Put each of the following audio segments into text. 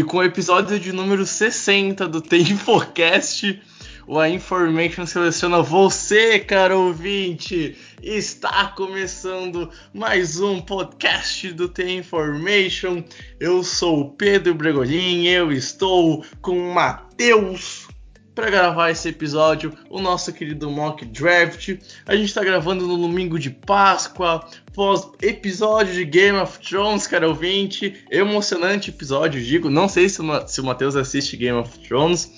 e com o episódio de número 60 do The o A Information seleciona você, caro ouvinte. Está começando mais um podcast do The Information. Eu sou o Pedro Bregolin, eu estou com o Matheus para gravar esse episódio, o nosso querido mock draft. A gente está gravando no domingo de Páscoa, pós episódio de Game of Thrones, cara ouvinte. Emocionante episódio, digo. Não sei se o, se o Matheus assiste Game of Thrones.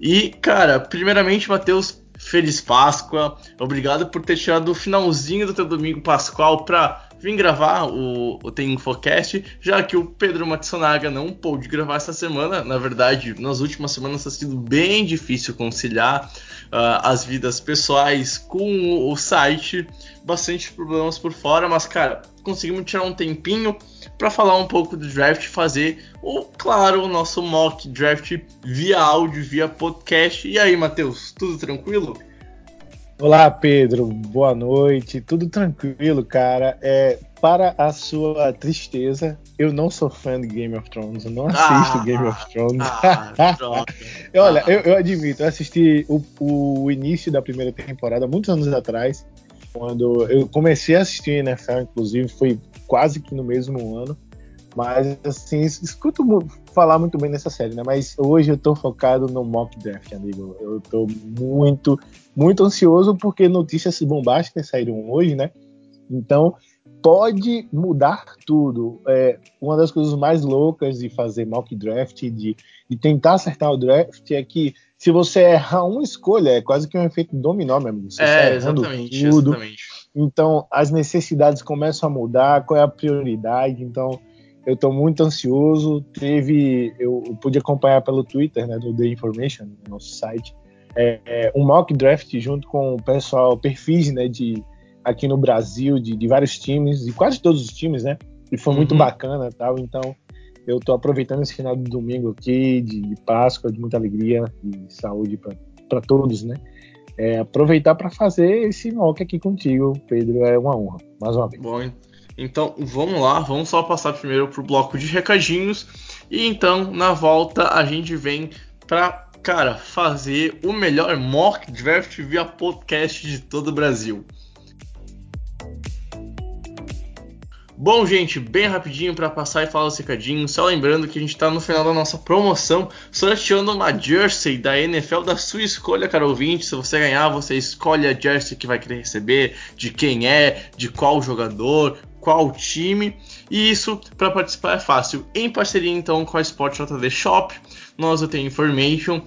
E, cara, primeiramente, Matheus, feliz Páscoa. Obrigado por ter tirado o finalzinho do teu domingo pascual para vim gravar o, o Tem Infocast, já que o Pedro Matsunaga não pôde gravar essa semana. Na verdade, nas últimas semanas está sido bem difícil conciliar uh, as vidas pessoais com o site. Bastante problemas por fora, mas, cara, conseguimos tirar um tempinho para falar um pouco do draft, fazer o, claro, o nosso mock draft via áudio, via podcast. E aí, Matheus, tudo tranquilo? Olá, Pedro. Boa noite. Tudo tranquilo, cara. É, para a sua tristeza, eu não sou fã de Game of Thrones. Eu não assisto ah, Game of Thrones. Ah, Olha, eu, eu, admito, eu assisti o, o, início da primeira temporada muitos anos atrás, quando eu comecei a assistir NFL, inclusive, foi quase que no mesmo ano. Mas, assim, escuto falar muito bem nessa série, né? Mas hoje eu tô focado no mock draft, amigo. Eu tô muito, muito ansioso porque notícias bombásticas saíram hoje, né? Então, pode mudar tudo. É, uma das coisas mais loucas de fazer mock draft, de, de tentar acertar o draft, é que se você errar uma escolha, é quase que um efeito dominó, meu amigo. Você é, exatamente, tudo. exatamente. Então, as necessidades começam a mudar, qual é a prioridade. Então, eu estou muito ansioso. Teve, eu, pude acompanhar pelo Twitter, né, do The Information, no nosso site, é, é, um mock draft junto com o pessoal, perfis, né, de aqui no Brasil, de, de vários times, de quase todos os times, né? E foi uhum. muito bacana, tal. Então, eu estou aproveitando esse final de domingo aqui, de, de Páscoa, de muita alegria e saúde para todos, né? É, aproveitar para fazer esse mock aqui contigo, Pedro, é uma honra, mais uma vez. Bom, então vamos lá, vamos só passar primeiro pro bloco de recadinhos e então na volta a gente vem para cara fazer o melhor mock draft via podcast de todo o Brasil. Bom, gente, bem rapidinho para passar e falar os recadinhos. Só lembrando que a gente está no final da nossa promoção, sorteando uma jersey da NFL da sua escolha, cara ouvinte. Se você ganhar, você escolhe a jersey que vai querer receber, de quem é, de qual jogador, qual time. E isso para participar é fácil. Em parceria então com a Sport JD Shop, nós o tem information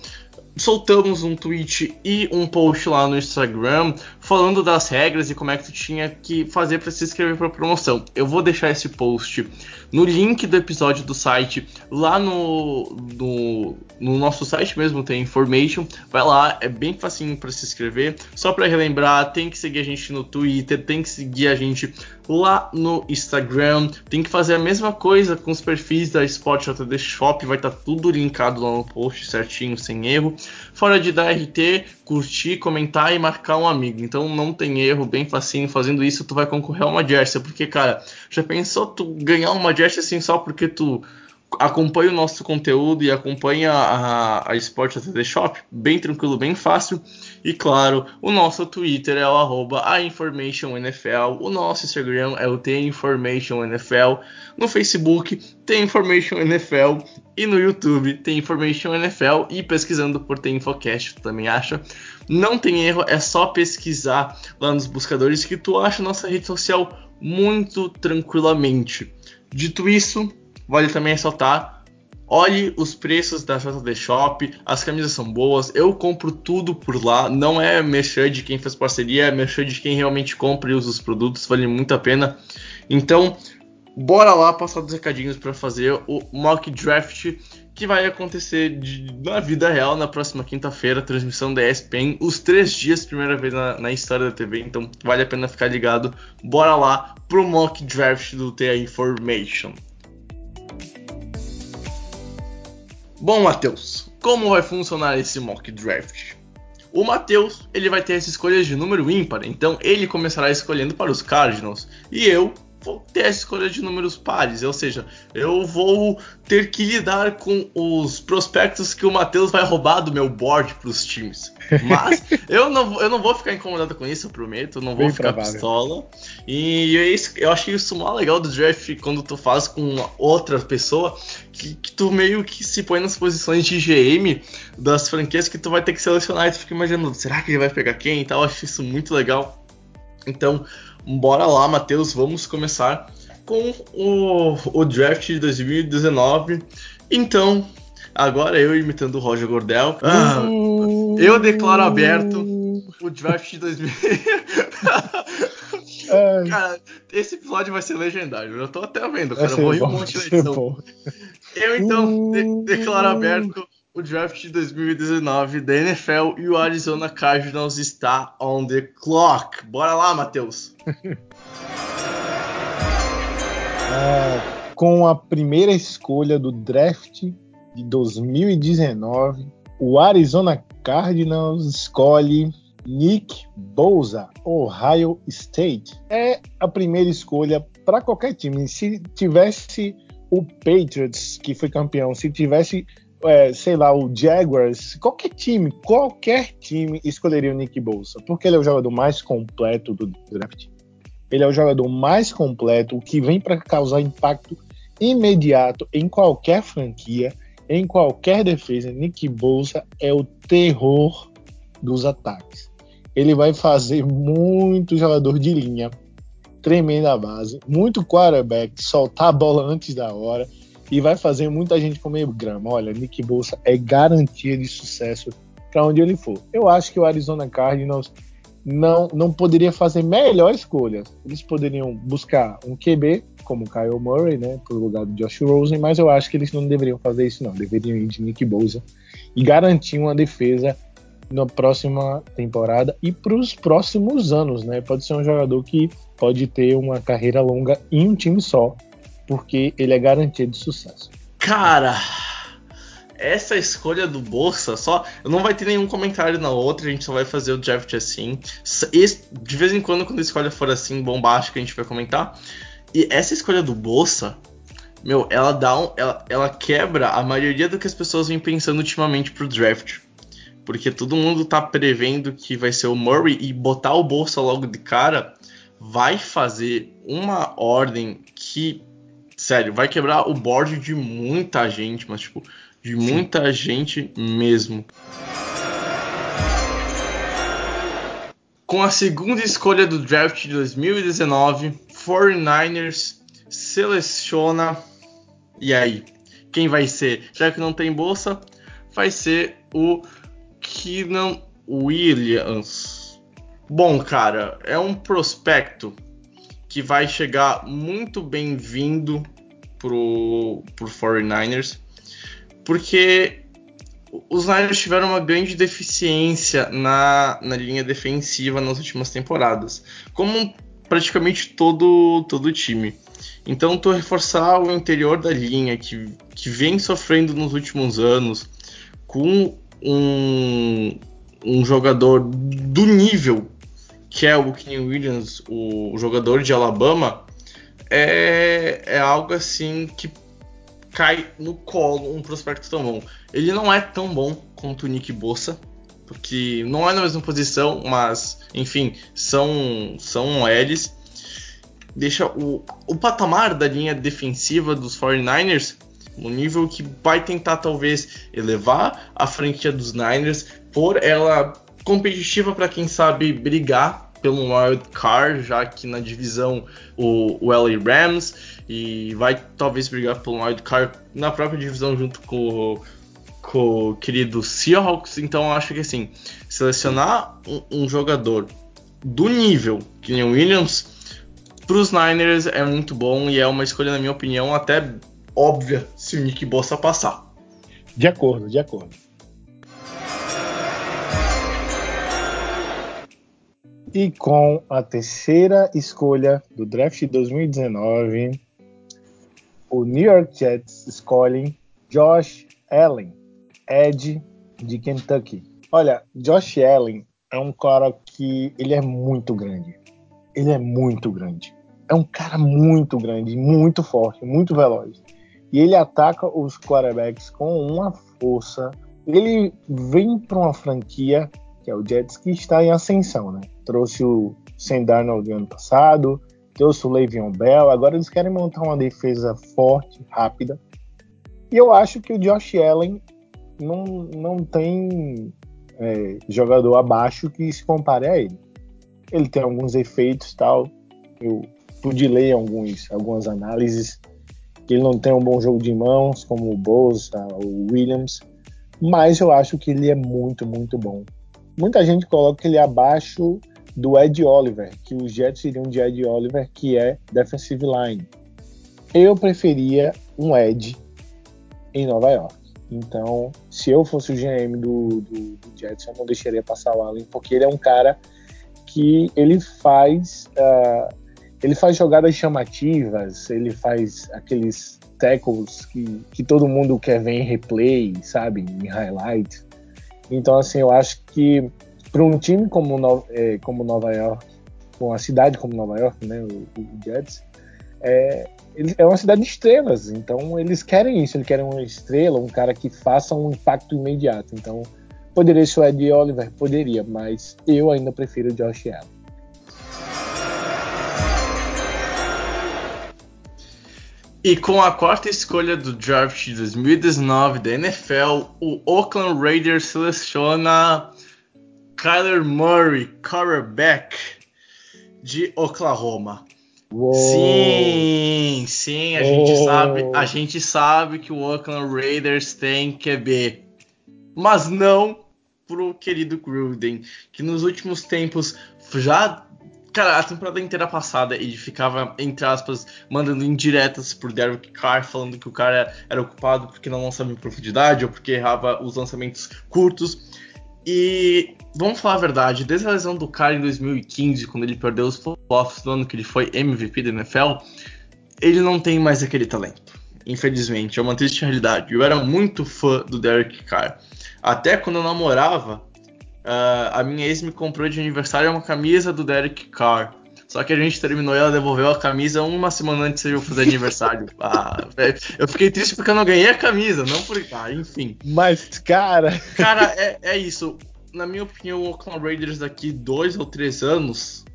soltamos um tweet e um post lá no Instagram falando das regras e como é que tu tinha que fazer para se inscrever para promoção. Eu vou deixar esse post no link do episódio do site, lá no, no, no nosso site mesmo tem information. Vai lá, é bem facinho para se inscrever. Só para relembrar, tem que seguir a gente no Twitter, tem que seguir a gente lá no Instagram. Tem que fazer a mesma coisa com os perfis da Sport JD Shop, vai estar tá tudo linkado lá no post certinho, sem erro. Fora de dar RT, curtir, comentar e marcar um amigo. Então não tem erro, bem facinho. Fazendo isso, tu vai concorrer a uma jersey. Porque, cara, já pensou tu ganhar uma jersey assim só porque tu acompanha o nosso conteúdo e acompanha a, a Sport ATD Shop, bem tranquilo, bem fácil. E claro, o nosso Twitter é o arroba NFL, o nosso Instagram é o NFL, no Facebook tem Information NFL e no YouTube tem Information NFL e pesquisando por tem Infocast, também acha. Não tem erro, é só pesquisar lá nos buscadores que tu acha nossa rede social muito tranquilamente. Dito isso, Vale também ressaltar, olhe os preços da JD Shop, as camisas são boas, eu compro tudo por lá, não é mexer de quem faz parceria, é mexer de quem realmente compra e usa os produtos, vale muito a pena. Então, bora lá passar dos recadinhos para fazer o mock draft que vai acontecer de, na vida real na próxima quinta-feira, transmissão da ESPN, os três dias, primeira vez na, na, história da TV, então vale a pena ficar ligado. Bora lá pro mock draft do TA Information. Bom, Matheus, como vai funcionar esse mock draft? O Matheus ele vai ter as escolhas de número ímpar, então ele começará escolhendo para os Cardinals e eu vou ter a escolha de números pares, ou seja, eu vou ter que lidar com os prospectos que o Matheus vai roubar do meu board para os times. Mas eu não, eu não vou ficar incomodado com isso, eu prometo, não vou Bem ficar provável. pistola. E eu, eu acho isso mó legal do draft quando tu faz com outra pessoa, que, que, tu meio que se põe nas posições de GM das franquias que tu vai ter que selecionar e tu fica imaginando, será que ele vai pegar quem e tal? Eu acho isso muito legal. Então, bora lá, Matheus, vamos começar com o, o draft de 2019. Então, agora eu imitando o Roger Gordel, ah, eu declaro aberto o draft de 2019. cara, esse episódio vai ser legendário. Eu tô até vendo, cara. Eu vou rir um monte na edição. Eu então de declaro aberto o draft de 2019 da NFL e o Arizona Cardinals está on the clock. Bora lá, Matheus. ah, com a primeira escolha do draft de 2019, o Arizona Cardinals escolhe Nick Bosa, Ohio State. É a primeira escolha para qualquer time. Se tivesse o Patriots, que foi campeão, se tivesse é, sei lá, o Jaguars, qualquer time, qualquer time escolheria o Nick Bolsa, porque ele é o jogador mais completo do draft. Ele é o jogador mais completo, o que vem para causar impacto imediato em qualquer franquia, em qualquer defesa. Nick Bolsa é o terror dos ataques. Ele vai fazer muito jogador de linha, tremenda base, muito quarterback, soltar a bola antes da hora e vai fazer muita gente comer grama. Olha, Nick Bolsa é garantia de sucesso para onde ele for. Eu acho que o Arizona Cardinals não, não poderia fazer melhor escolha. Eles poderiam buscar um QB, como Kyle Murray, né, por lugar do Josh Rosen, mas eu acho que eles não deveriam fazer isso, não. Deveriam ir de Nick Bolsa e garantir uma defesa na próxima temporada e para os próximos anos, né? Pode ser um jogador que pode ter uma carreira longa em um time só porque ele é garantia de sucesso. Cara, essa escolha do Bolsa só. Não vai ter nenhum comentário na outra, a gente só vai fazer o draft assim. de vez em quando, quando a escolha for assim, bombástica, a gente vai comentar. E essa escolha do Bolsa, meu, ela dá um, ela, ela quebra a maioria do que as pessoas vêm pensando ultimamente pro draft. Porque todo mundo tá prevendo que vai ser o Murray e botar o Bolsa logo de cara vai fazer uma ordem que sério, vai quebrar o board de muita gente, mas tipo, de muita Sim. gente mesmo. Com a segunda escolha do draft de 2019, 49ers seleciona. E aí? Quem vai ser? Já que não tem bolsa, vai ser o Keenan Williams. Bom, cara, é um prospecto que vai chegar muito bem-vindo pro, pro 49ers, porque os Niners tiveram uma grande deficiência na, na linha defensiva nas últimas temporadas, como praticamente todo todo time. Então, tu reforçar o interior da linha que, que vem sofrendo nos últimos anos com um, um jogador do nível que é o Kenny Williams, o, jogador de Alabama, é, é algo assim que cai no colo um prospecto tão bom. Ele não é tão bom quanto o Nick Bossa, porque não é na mesma posição, mas enfim, são são L's. Deixa o, o patamar da linha defensiva dos 49ers no nível que vai tentar talvez elevar a franquia dos Niners, por ela competitiva para quem sabe brigar pelo wild card, já que na divisão o, o LA Rams e vai talvez brigar pelo wild card na própria divisão junto com, com o querido Seahawks. Então acho que assim, selecionar um, um jogador do nível que nem o Williams para os Niners é muito bom e é uma escolha, na minha opinião, até óbvia se o Nick Bossa passar. De acordo, de acordo. E com a terceira escolha do draft de 2019, o New York Jets escolhem Josh Allen, Ed de Kentucky. Olha, Josh Allen é um cara que ele é muito grande. Ele é muito grande. é um cara muito grande, muito forte, muito veloz. E ele ataca os quarterbacks com uma força. Ele vem para uma franquia, que é o Jets, que está em ascensão, né? Trouxe o Sam Darnold ano passado, trouxe o Le'Veon Bell, agora eles querem montar uma defesa forte, rápida. E eu acho que o Josh Allen não, não tem é, jogador abaixo que se compare a ele. Ele tem alguns efeitos tal. Eu pude ler alguns, algumas análises ele não tem um bom jogo de mãos, como o Bosa, o Williams, mas eu acho que ele é muito, muito bom. Muita gente coloca ele abaixo do Ed Oliver, que os Jets iriam de Ed Oliver, que é defensive line. Eu preferia um Ed em Nova York. Então, se eu fosse o GM do, do, do Jets, eu não deixaria passar o Allen, porque ele é um cara que ele faz uh, ele faz jogadas chamativas, ele faz aqueles tackles que, que todo mundo quer ver em replay, sabe, em highlight. Então, assim, eu acho que para um time como, no, é, como Nova York, com a cidade como Nova York, né, o, o Jets, é, é uma cidade de estrelas, então eles querem isso, eles querem uma estrela, um cara que faça um impacto imediato. Então, poderia ser o Ed Oliver? Poderia, mas eu ainda prefiro o Josh Allen. E com a quarta escolha do draft de 2019 da NFL, o Oakland Raiders seleciona Kyler Murray, quarterback de Oklahoma. Uou. Sim, sim, a gente sabe, a gente sabe que o Oakland Raiders tem QB, mas não pro querido Gruden, que nos últimos tempos já Cara, a temporada inteira passada ele ficava, entre aspas, mandando indiretas pro Derek Carr, falando que o cara era ocupado porque não lançava em profundidade ou porque errava os lançamentos curtos. E vamos falar a verdade, desde a lesão do cara em 2015, quando ele perdeu os playoffs no ano que ele foi MVP da NFL, ele não tem mais aquele talento. Infelizmente, é uma triste realidade. Eu era muito fã do Derek Carr. Até quando eu namorava, Uh, a minha ex me comprou de aniversário uma camisa do Derek Carr. Só que a gente terminou e ela devolveu a camisa uma semana antes de eu fazer aniversário. ah, eu fiquei triste porque eu não ganhei a camisa, não por. Ah, enfim. Mas, cara. Cara, é, é isso. Na minha opinião, o Oakland Raiders daqui dois ou três anos.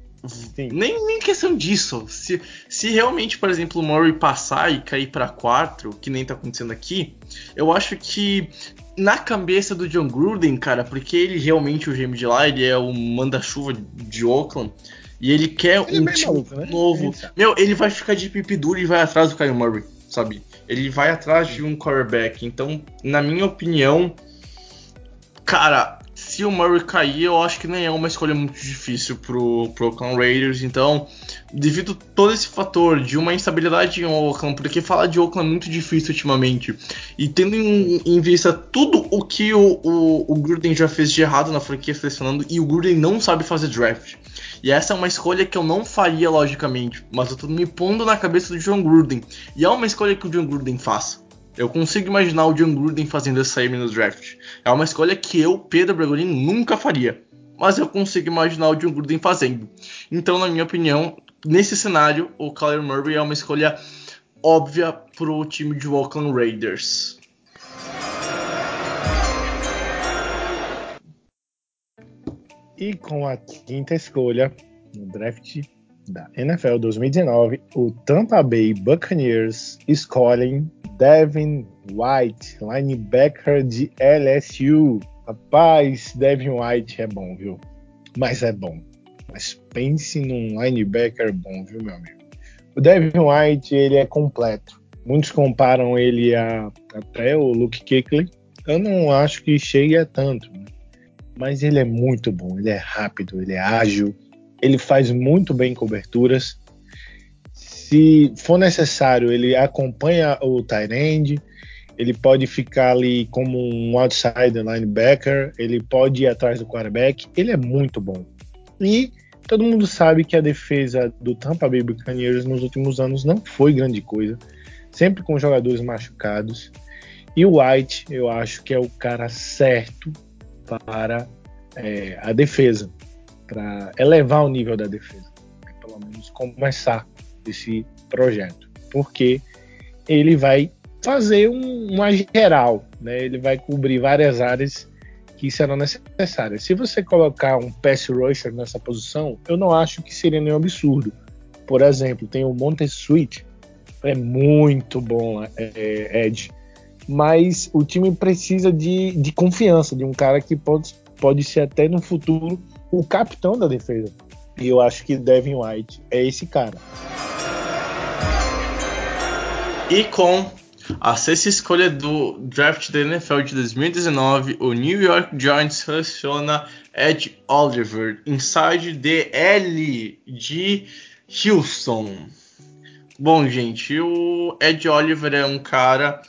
Nem, nem questão disso. Se, se realmente, por exemplo, o Murray passar e cair para quatro, que nem tá acontecendo aqui, eu acho que na cabeça do John Gruden, cara, porque ele realmente, o GM de lá, ele é o manda-chuva de Oakland. E ele quer ele é um é time maluco, né? novo. É Meu, ele vai ficar de pipi duro e vai atrás do Kyle Murray, sabe? Ele vai atrás de um quarterback. Então, na minha opinião, cara, se o Murray cair, eu acho que nem é uma escolha muito difícil pro, pro Oakland Raiders. Então, devido todo esse fator de uma instabilidade em Oakland, porque falar de Oakland é muito difícil ultimamente, e tendo em, em vista tudo o que o, o, o, Gruden já fez de errado na franquia selecionando, e o Gruden não sabe fazer draft. E essa é uma escolha que eu não faria, logicamente, mas eu tô me pondo na cabeça do John Gruden. E é uma escolha que o John Gruden faz. Eu consigo imaginar o John Gruden fazendo essa aí no draft. É uma escolha que eu, Pedro Bregolin, nunca faria. Mas eu consigo imaginar o John Gruden fazendo. Então, na minha opinião, nesse cenário, o Kyler Murray é uma escolha óbvia para o time de Oakland Raiders. E com a quinta escolha no draft da NFL 2019, o Tampa Bay Buccaneers escolhem Devin White, linebacker de LSU. Rapaz, Devin White é bom, viu? Mas é bom. Mas pense num linebacker bom, viu, meu amigo? O Devin White, ele é completo. Muitos comparam ele a até o Luke Kuechly. Eu não acho que chegue a tanto, né? mas ele é muito bom. Ele é rápido, ele é ágil, ele faz muito bem coberturas. Se for necessário, ele acompanha o tight end, ele pode ficar ali como um outside linebacker, ele pode ir atrás do quarterback, ele é muito bom. E todo mundo sabe que a defesa do Tampa Bay Buccaneers nos últimos anos não foi grande coisa, sempre com jogadores machucados. E o White, eu acho que é o cara certo para é, a defesa para elevar o nível da defesa, pelo menos começar desse projeto, porque ele vai fazer um, uma geral, né? Ele vai cobrir várias áreas que serão necessárias. Se você colocar um pass rusher nessa posição, eu não acho que seria nenhum absurdo. Por exemplo, tem o Montez Sweet, é muito bom, é, é, Ed. Mas o time precisa de, de confiança, de um cara que pode, pode ser até no futuro o capitão da defesa. E eu acho que Devin White é esse cara. E com a sexta escolha do draft da NFL de 2019, o New York Giants seleciona Ed Oliver, inside DL de Houston. Bom, gente, o Ed Oliver é um cara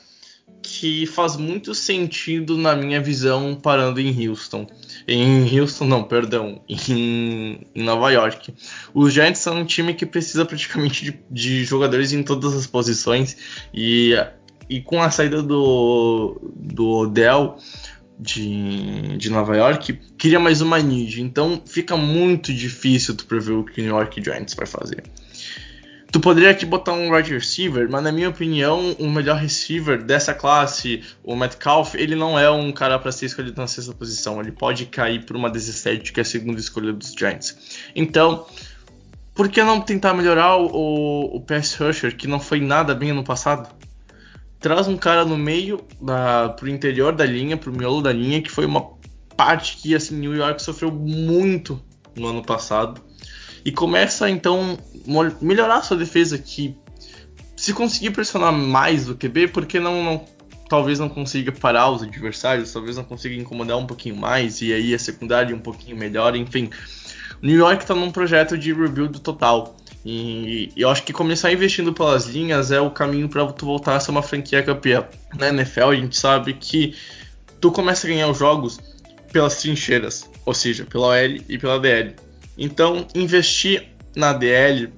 que faz muito sentido na minha visão parando em Houston. Em Houston, não, perdão, em, em Nova York. Os Giants são um time que precisa praticamente de, de jogadores em todas as posições e e com a saída do, do Odell de, de Nova York, queria mais uma need. Então fica muito difícil tu prever o que o New York Giants vai fazer. Tu poderia aqui botar um wide receiver, mas na minha opinião, o melhor receiver dessa classe, o Metcalf, ele não é um cara para ser escolhido na sexta posição. Ele pode cair por uma 17, que é a segunda escolha dos Giants. Então, por que não tentar melhorar o, o pass rusher, que não foi nada bem no passado? Traz um cara no meio, da, pro interior da linha, pro miolo da linha, que foi uma parte que assim New York sofreu muito no ano passado. E começa então melhorar sua defesa que se conseguir pressionar mais do QB, porque não, não talvez não consiga parar os adversários, talvez não consiga incomodar um pouquinho mais e aí a secundária um pouquinho melhor, enfim. New York está num projeto de rebuild total. E, eu acho que começar investindo pelas linhas é o caminho para tu voltar a ser uma franquia campeã. Na NFL a gente sabe que tu começa a ganhar os jogos pelas trincheiras, ou seja, pela OL e pela DL. Então, investir na DL,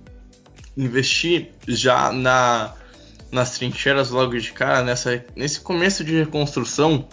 investir já na, nas trincheiras logo de cara, nessa, nesse começo de reconstrução,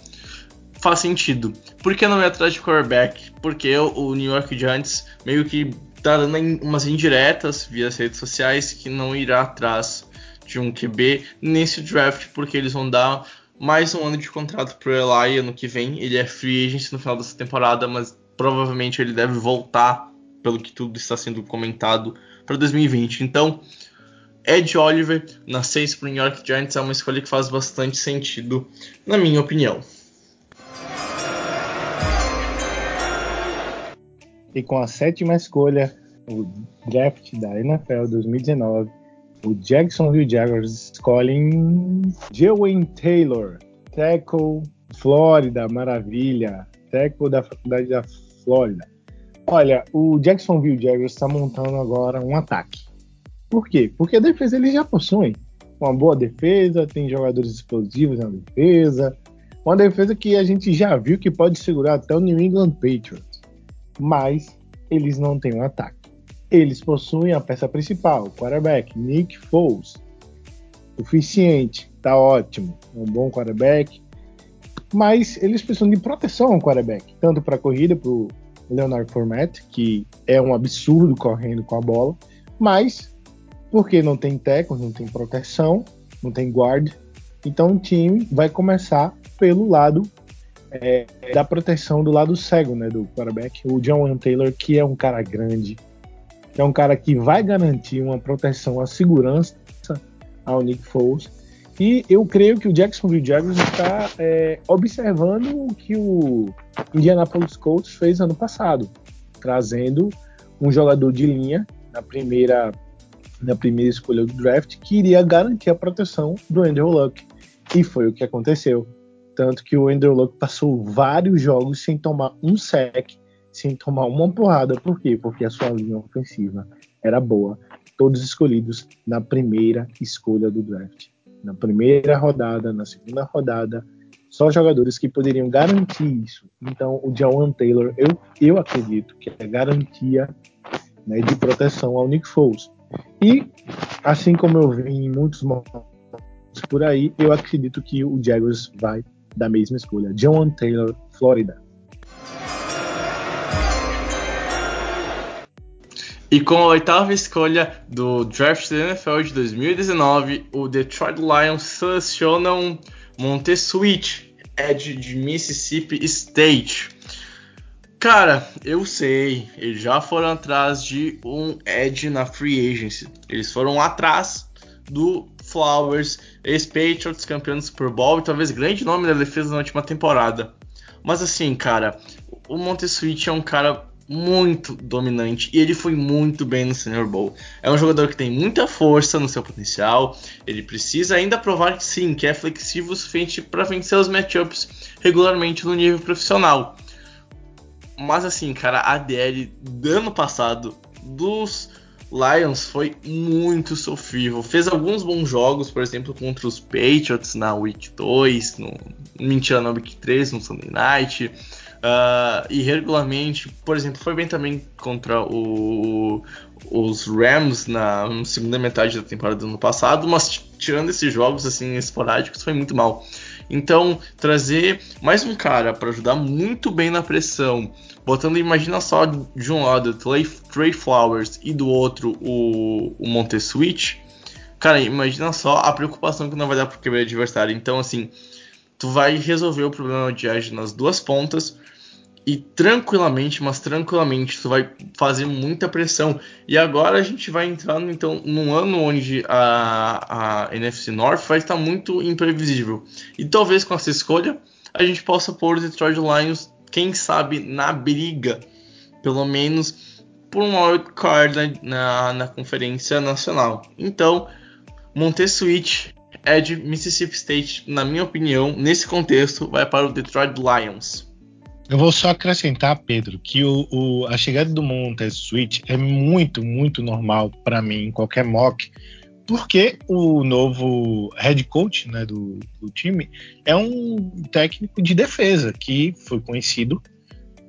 faz sentido. Por que não ir atrás de quarterback? Porque o New York Giants meio que tá dando umas indiretas via as redes sociais que não irá atrás de um QB nesse draft, porque eles vão dar mais um ano de contrato pro Eli ano que vem. Ele é free agent no final dessa temporada, mas provavelmente ele deve voltar, pelo que tudo está sendo comentado, para 2020. Então, Ed Oliver na 6 para New York Giants é uma escolha que faz bastante sentido, na minha opinião. E com a sétima escolha, o draft da NFL 2019, o Jacksonville Jaguars escolhem Jewin Taylor, tackle Flórida, maravilha, tackle da Faculdade da Flórida. Olha, o Jacksonville Jaguars está montando agora um ataque. Por quê? Porque a defesa eles já possuem uma boa defesa, tem jogadores explosivos na defesa, uma defesa que a gente já viu que pode segurar até o New England Patriots mas eles não têm um ataque. Eles possuem a peça principal, o quarterback, Nick Foles. Suficiente, tá ótimo, um bom quarterback. Mas eles precisam de proteção ao quarterback, tanto para a corrida, para o Leonard Fournette, que é um absurdo correndo com a bola, mas porque não tem tackle, não tem proteção, não tem guard, então o time vai começar pelo lado é, da proteção do lado cego, né, do quarterback, o John Taylor, que é um cara grande, que é um cara que vai garantir uma proteção, a segurança ao Nick Foles. E eu creio que o Jacksonville Jaguars está é, observando o que o Indianapolis Colts fez ano passado, trazendo um jogador de linha na primeira na primeira escolha do draft que iria garantir a proteção do Andrew Luck. E foi o que aconteceu. Tanto que o Andrew Luck passou vários jogos sem tomar um sec, sem tomar uma porrada. Por quê? Porque a sua linha ofensiva era boa. Todos escolhidos na primeira escolha do draft. Na primeira rodada, na segunda rodada, só jogadores que poderiam garantir isso. Então, o Jawan Taylor, eu, eu acredito que é garantia né, de proteção ao Nick Foles. E, assim como eu vi em muitos momentos por aí, eu acredito que o Jaguars vai da mesma escolha, John Taylor, Flórida. E com a oitava escolha do draft da NFL de 2019, o Detroit Lions selecionam Montessuit, Edge de Mississippi State. Cara, eu sei, eles já foram atrás de um Edge na free agency. Eles foram atrás do Flowers, ex-Patriots, campeão do Super Bowl e talvez grande nome da defesa na última temporada. Mas assim, cara, o Montessuit é um cara muito dominante e ele foi muito bem no Senior Bowl. É um jogador que tem muita força no seu potencial, ele precisa ainda provar que sim, que é flexível o suficiente para vencer os matchups regularmente no nível profissional. Mas assim, cara, a DL do ano passado dos Lions foi muito sofrível. Fez alguns bons jogos, por exemplo, contra os Patriots na Week 2, no, mentira, na Week 3, no Sunday Night. Uh, e regularmente, por exemplo, foi bem também contra o, os Rams na segunda metade da temporada do ano passado, mas tirando esses jogos assim esporádicos, foi muito mal. Então, trazer mais um cara para ajudar muito bem na pressão, botando, imagina só, de um lado Trey, Flowers e do outro o, o Monteswitch, cara, imagina só a preocupação que não vai dar pro quebrar adversário. Então, assim, tu vai resolver o problema de edge nas duas pontas e tranquilamente, mas tranquilamente, tu vai fazer muita pressão. E agora a gente vai entrar então num ano onde a, a NFC North vai estar muito imprevisível. E talvez com essa escolha a gente possa pôr o Detroit Lions, quem sabe, na briga, pelo menos por um wild card na, na, na Conferência Nacional. Então, Montessuit é de Mississippi State, na minha opinião, nesse contexto, vai para o Detroit Lions. Eu vou só acrescentar, Pedro, que o, o, a chegada do Montez Switch é muito, muito normal para mim em qualquer mock, porque o novo head coach né, do, do, time é um técnico de defesa que foi conhecido,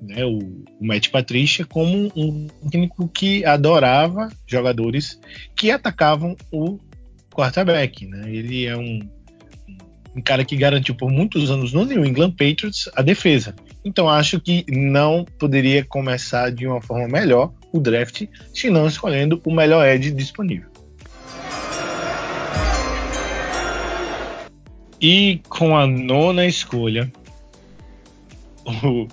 né, o, o Matt Patricia, como um técnico que adorava jogadores que atacavam o quarterback. Né? Ele é um, um cara que garantiu por muitos anos no New England Patriots a defesa. Então acho que não poderia começar de uma forma melhor o draft se não escolhendo o melhor edge disponível. E com a nona escolha, o,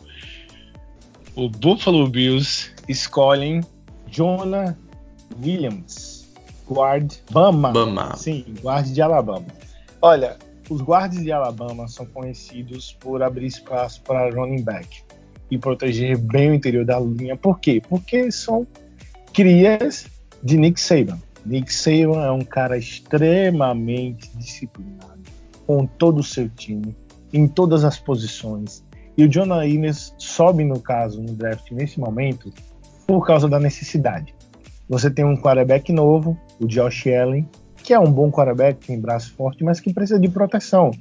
o Buffalo Bills escolhem Jonah Williams, guard Bama. Bama. Sim, guard de Alabama. Olha, os guardas de Alabama são conhecidos por abrir espaço para running back e proteger bem o interior da linha. Por quê? Porque são crias de Nick Saban. Nick Saban é um cara extremamente disciplinado com todo o seu time, em todas as posições. E o Jonah Williams sobe, no caso, no draft nesse momento, por causa da necessidade. Você tem um quarterback novo, o Josh Allen, que é um bom quarterback, tem braço forte, mas que precisa de proteção.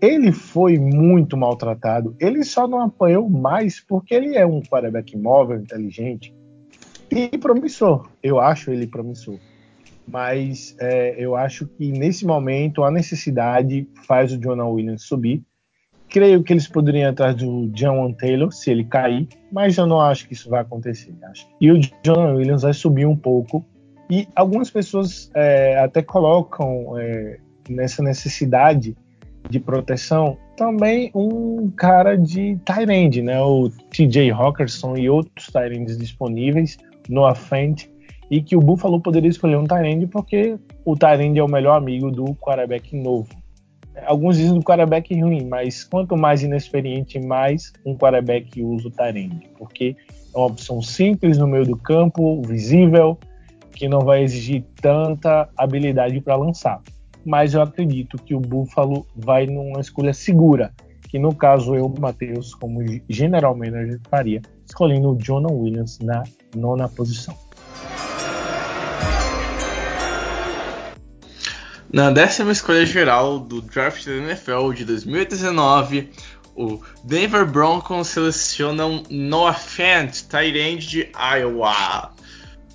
Ele foi muito maltratado. Ele só não apanhou mais porque ele é um quarterback móvel, inteligente e promissor. Eu acho ele promissor. Mas é, eu acho que nesse momento a necessidade faz o Jonah Williams subir. Creio que eles poderiam atrás do John Taylor se ele cair, mas eu não acho que isso vai acontecer. Acho. E o Jonah Williams vai subir um pouco e algumas pessoas é, até colocam é, nessa necessidade de proteção também um cara de Tyrande, né? O TJ Hawkinson e outros Tyrands disponíveis no Fent e que o Buffalo poderia escolher um Tyrande porque o Tyrande é o melhor amigo do quarterback novo. Alguns dizem do quarterback ruim, mas quanto mais inexperiente, mais um quarterback usa o Tyrande, porque é uma opção simples no meio do campo, visível, que não vai exigir tanta habilidade para lançar. Mas eu acredito que o Buffalo vai numa escolha segura, que no caso eu, Matheus, como general manager, faria, escolhendo o Jonah Williams na nona posição. Na décima escolha geral do draft da NFL de 2019, o Denver Broncos selecionam Noah Fant, tight end de Iowa.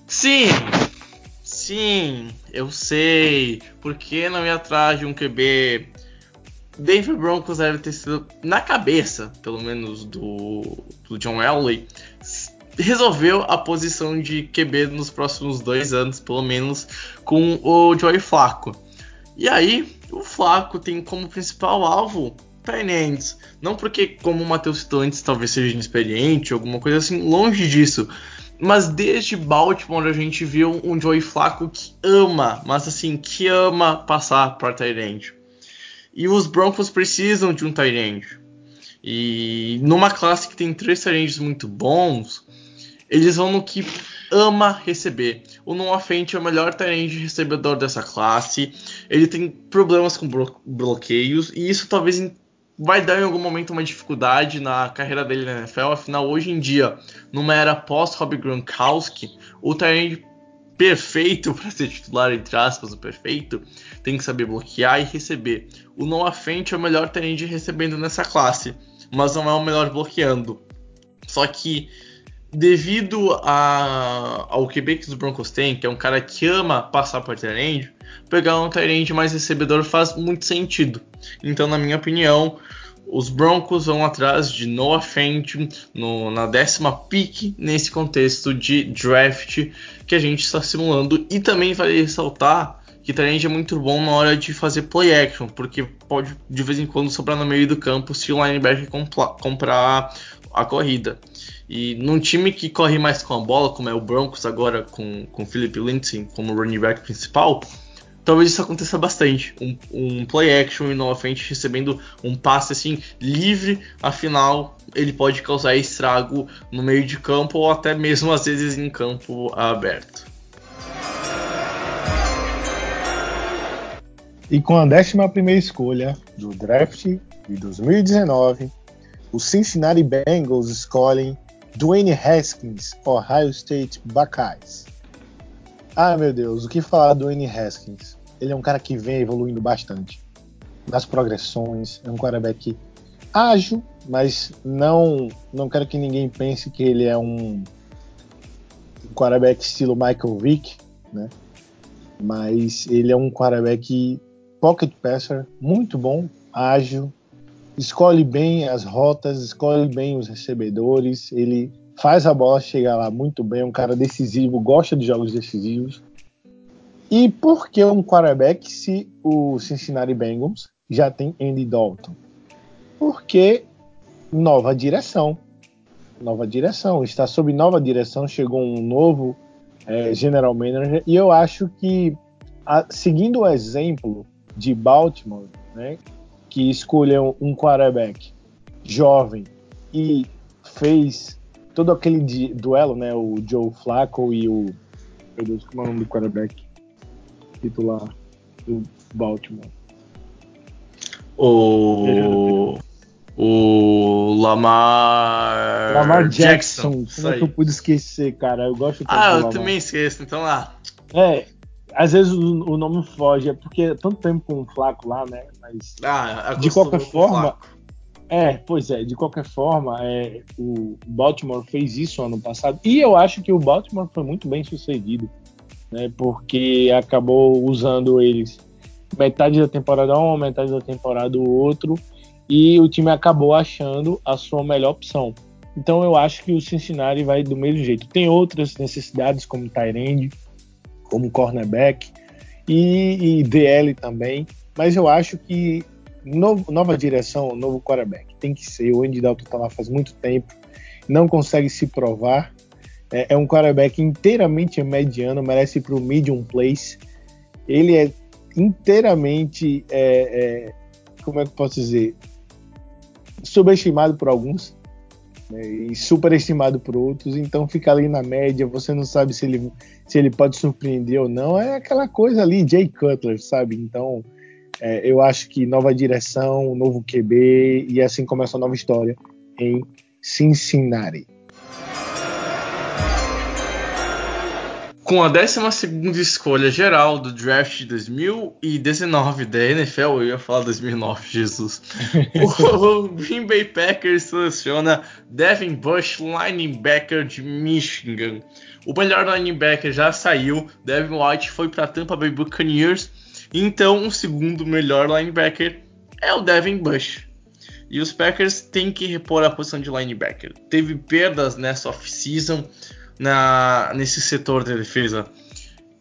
Sim, sim, eu sei. Por que não ir atrás de um QB? Denver Broncos deve ter sido, na cabeça, pelo menos, do, do John Elway, resolveu a posição de QB nos próximos dois anos, pelo menos, com o Joey Flaco. E aí, o Flaco tem como principal alvo Tyrants. Não porque, como o Matheus citou antes, talvez seja inexperiente, alguma coisa assim, longe disso. Mas desde Baltimore a gente viu um Joey Flaco que ama, mas assim, que ama passar para Tyrant. E os Broncos precisam de um Tyrant. E numa classe que tem três Tyrants muito bons, eles vão no que ama receber. O Noah Fent é o melhor Tyrant recebedor dessa classe. Ele tem problemas com bloqueios e isso talvez vai dar em algum momento uma dificuldade na carreira dele na NFL. Afinal, hoje em dia, numa era pós-Rob Gronkowski, o Tyrande perfeito para ser titular, entre aspas, o perfeito, tem que saber bloquear e receber. O Noah Fent é o melhor Tyrande recebendo nessa classe, mas não é o melhor bloqueando. Só que devido a, ao que os Broncos têm, que é um cara que ama passar por Tyrande, pegar um Tyrande mais recebedor faz muito sentido. Então, na minha opinião, os Broncos vão atrás de Noah Fent no, na décima pick nesse contexto de draft que a gente está simulando. E também vale ressaltar que Tyrande é muito bom na hora de fazer play action, porque pode de vez em quando sobrar no meio do campo se o linebacker comprar a corrida. E num time que corre mais com a bola, como é o Broncos agora com o Philip Lindsay como running back principal, talvez isso aconteça bastante. Um, um play action e novamente recebendo um passe assim livre, afinal ele pode causar estrago no meio de campo ou até mesmo às vezes em campo aberto. E com a 11 escolha do draft de 2019, os Cincinnati Bengals escolhem Dwayne Haskins, Ohio State Buckeyes. Ah, meu Deus, o que falar do Dwayne Haskins? Ele é um cara que vem evoluindo bastante nas progressões, é um quarterback ágil, mas não não quero que ninguém pense que ele é um, quarterback estilo Michael Vick, né? Mas ele é um quarterback pocket passer muito bom, ágil, escolhe bem as rotas, escolhe bem os recebedores, ele faz a bola chegar lá muito bem, é um cara decisivo, gosta de jogos decisivos. E por que um quarterback se o Cincinnati Bengals já tem Andy Dalton? Porque nova direção. Nova direção. Está sob nova direção, chegou um novo é, general manager. E eu acho que, a, seguindo o exemplo de Baltimore, né, que escolheu um quarterback jovem e fez todo aquele duelo, né, o Joe Flacco e o meu Deus, como é o nome do quarterback titular do Baltimore? O o Lamar Lamar Jackson. Jackson. Como é que eu pude esquecer, cara? Eu gosto Ah, eu também esqueço, então lá. É, às vezes o, o, nome foge, é porque é tanto tempo com o Flaco lá, né? Mas ah, de qualquer forma, é, pois é, de qualquer forma, é, o Baltimore fez isso ano passado e eu acho que o Baltimore foi muito bem sucedido, né? Porque acabou usando eles metade da temporada um, metade da temporada o outro e o time acabou achando a sua melhor opção. Então eu acho que o Cincinnati vai do mesmo jeito. Tem outras necessidades como Tyrande, como cornerback e, e DL também. Mas eu acho que novo, nova direção, novo quarterback tem que ser. O Andy Dalton tá lá faz muito tempo, não consegue se provar. É, é um quarterback inteiramente mediano, merece para o medium place. Ele é inteiramente, é, é, como é que eu posso dizer, subestimado por alguns né, e superestimado por outros, então fica ali na média, você não sabe se ele, se ele pode surpreender ou não, é aquela coisa ali, Jay Cutler, sabe? Então é, eu acho que nova direção, novo QB e assim começa a nova história em Cincinnati. Com a 12 escolha geral do draft de 2019 da NFL, eu ia falar 2009, Jesus. o Green Bay Packers seleciona Devin Bush, linebacker de Michigan. O melhor linebacker já saiu, Devin White foi para Tampa Bay Buccaneers. Então, o segundo melhor linebacker é o Devin Bush. E os Packers têm que repor a posição de linebacker. Teve perdas nessa off-season nesse setor da defesa.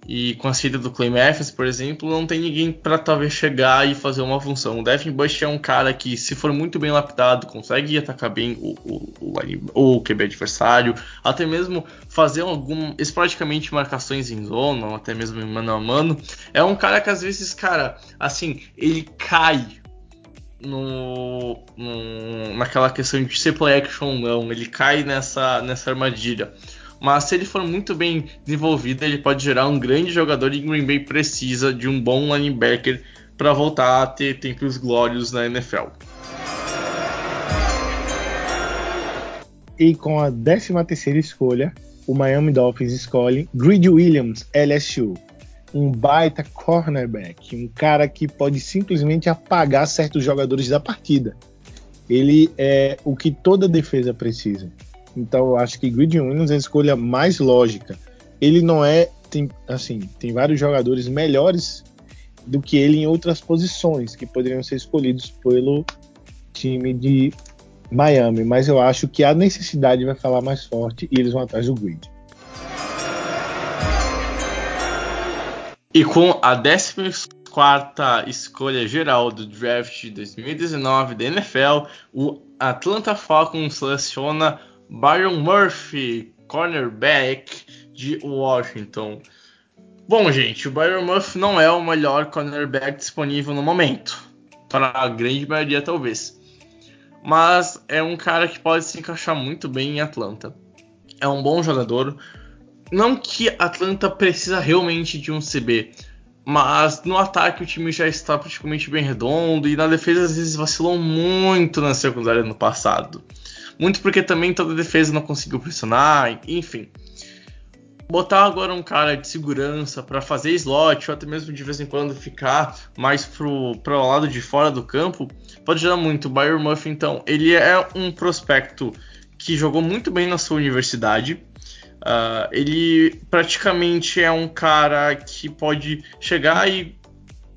E com a saída do Clay Matthews, por exemplo, não tem ninguém para talvez chegar e fazer uma função. O Devin Bush é um cara que, se for muito bem lapidado, consegue atacar bem o, o, o, o QB adversário, até mesmo fazer algum, esporadicamente marcações em zona, ou até mesmo em mano a mano. É um cara que às vezes, cara, assim, ele cai no, no, naquela questão de ser play action ou não, ele cai nessa, nessa armadilha mas se ele for muito bem desenvolvido, ele pode gerar um grande jogador e Green Bay precisa de um bom linebacker para voltar a ter tempos glórios na NFL. E com a 13 terceira escolha, o Miami Dolphins escolhe Greedy Williams, LSU, um baita cornerback, um cara que pode simplesmente apagar certos jogadores da partida. Ele é o que toda defesa precisa. Então eu acho que Grid Williams é a escolha mais lógica. Ele não é, tem, assim, tem vários jogadores melhores do que ele em outras posições que poderiam ser escolhidos pelo time de Miami, mas eu acho que a necessidade vai falar mais forte e eles vão atrás do Grid. E com a 14 escolha geral do draft 2019 da NFL, o Atlanta Falcons seleciona Byron Murphy, cornerback de Washington. Bom, gente, o Byron Murphy não é o melhor cornerback disponível no momento. Para a grande maioria, talvez. Mas é um cara que pode se encaixar muito bem em Atlanta. É um bom jogador. Não que Atlanta precisa realmente de um CB, mas no ataque o time já está praticamente bem redondo e na defesa às vezes vacilou muito na secundária no passado. Muito porque também toda a defesa não conseguiu pressionar, enfim. Botar agora um cara de segurança para fazer slot, ou até mesmo de vez em quando ficar mais pro, pro lado de fora do campo, pode ajudar muito. O Byron Murphy, então, ele é um prospecto que jogou muito bem na sua universidade. Uh, ele praticamente é um cara que pode chegar e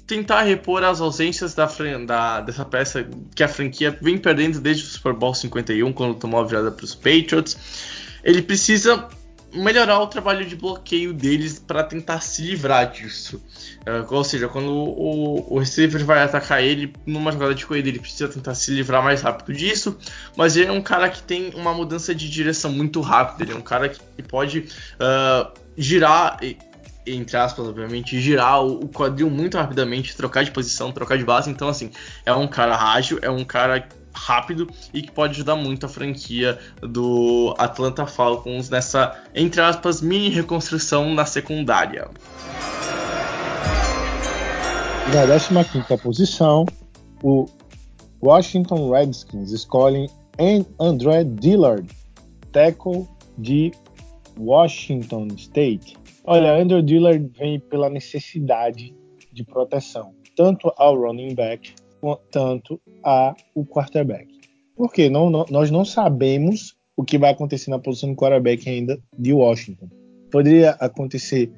tentar repor as ausências da, da, dessa peça que a franquia vem perdendo desde o Super Bowl 51, quando tomou a virada para os Patriots. Ele precisa melhorar o trabalho de bloqueio deles para tentar se livrar disso. Uh, ou seja, quando o, o, receiver vai atacar ele numa jogada de corrida, ele precisa tentar se livrar mais rápido disso. Mas ele é um cara que tem uma mudança de direção muito rápida. Ele é um cara que pode uh, girar entre aspas, obviamente, girar o quadril muito rapidamente, trocar de posição, trocar de base. Então, assim, é um cara ágil, é um cara rápido e que pode ajudar muito a franquia do Atlanta Falcons nessa, entre aspas, mini reconstrução na secundária. Na 15 posição, o Washington Redskins escolhem André Dillard, tackle de Washington State. Olha, Andrew Dillard vem pela necessidade de proteção, tanto ao running back quanto ao quarterback. Porque não, não, nós não sabemos o que vai acontecer na posição de quarterback ainda de Washington. Poderia acontecer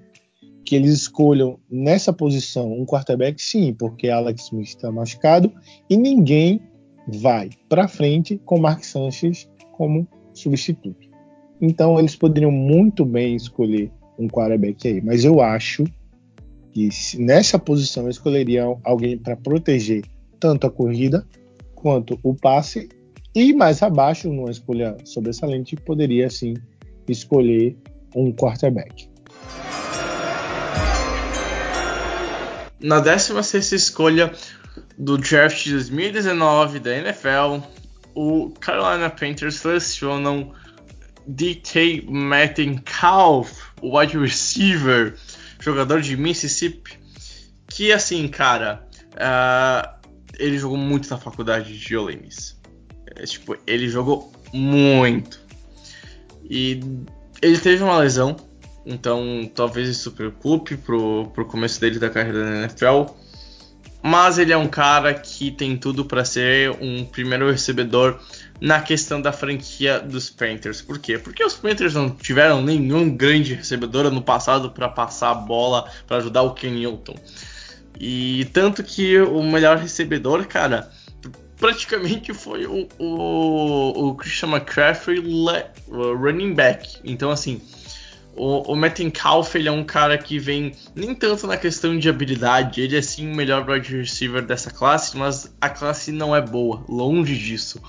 que eles escolham nessa posição um quarterback, sim, porque Alex Smith está machucado e ninguém vai para frente com Mark Sanchez como substituto. Então eles poderiam muito bem escolher um quarterback aí. Mas eu acho que nessa posição eu escolheria alguém para proteger tanto a corrida quanto o passe. E mais abaixo, numa escolha sobressalente, poderia sim escolher um quarterback. Na 16 escolha do draft de 2019 da NFL, o Carolina Panthers selecionam DK Metcalf, wide receiver, jogador de Mississippi, que assim, cara, uh, ele jogou muito na faculdade de Ole Miss. É, tipo, ele jogou muito. E ele teve uma lesão, então talvez isso preocupe pro, pro começo dele da carreira na NFL. Mas ele é um cara que tem tudo para ser um primeiro recebedor na questão da franquia dos Panthers. Por quê? Porque os Panthers não tiveram nenhum grande recebedor no passado para passar a bola para ajudar o Ken Newton. E tanto que o melhor recebedor, cara, praticamente foi o, o, o Christian McCaffrey running back. Então, assim, o, o Metcalf ele é um cara que vem nem tanto na questão de habilidade, ele é sim o melhor wide receiver dessa classe, mas a classe não é boa, longe disso,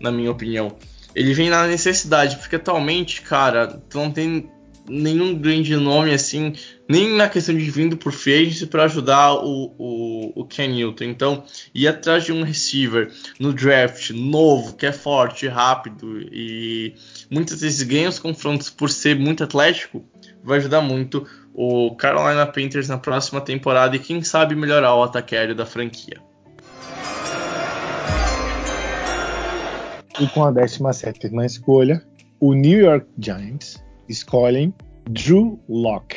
na minha opinião. Ele vem na necessidade, porque atualmente, cara, não tem nenhum grande nome assim, nem na questão de vindo por free para ajudar o, o, o Ken Newton. Então, ir atrás de um receiver no draft novo, que é forte, rápido e muitas vezes ganha os confrontos por ser muito atlético, vai ajudar muito o Carolina Panthers na próxima temporada e quem sabe melhorar o ataque aéreo da franquia. E com a 17 escolha, o New York Giants escolhem Drew Locke,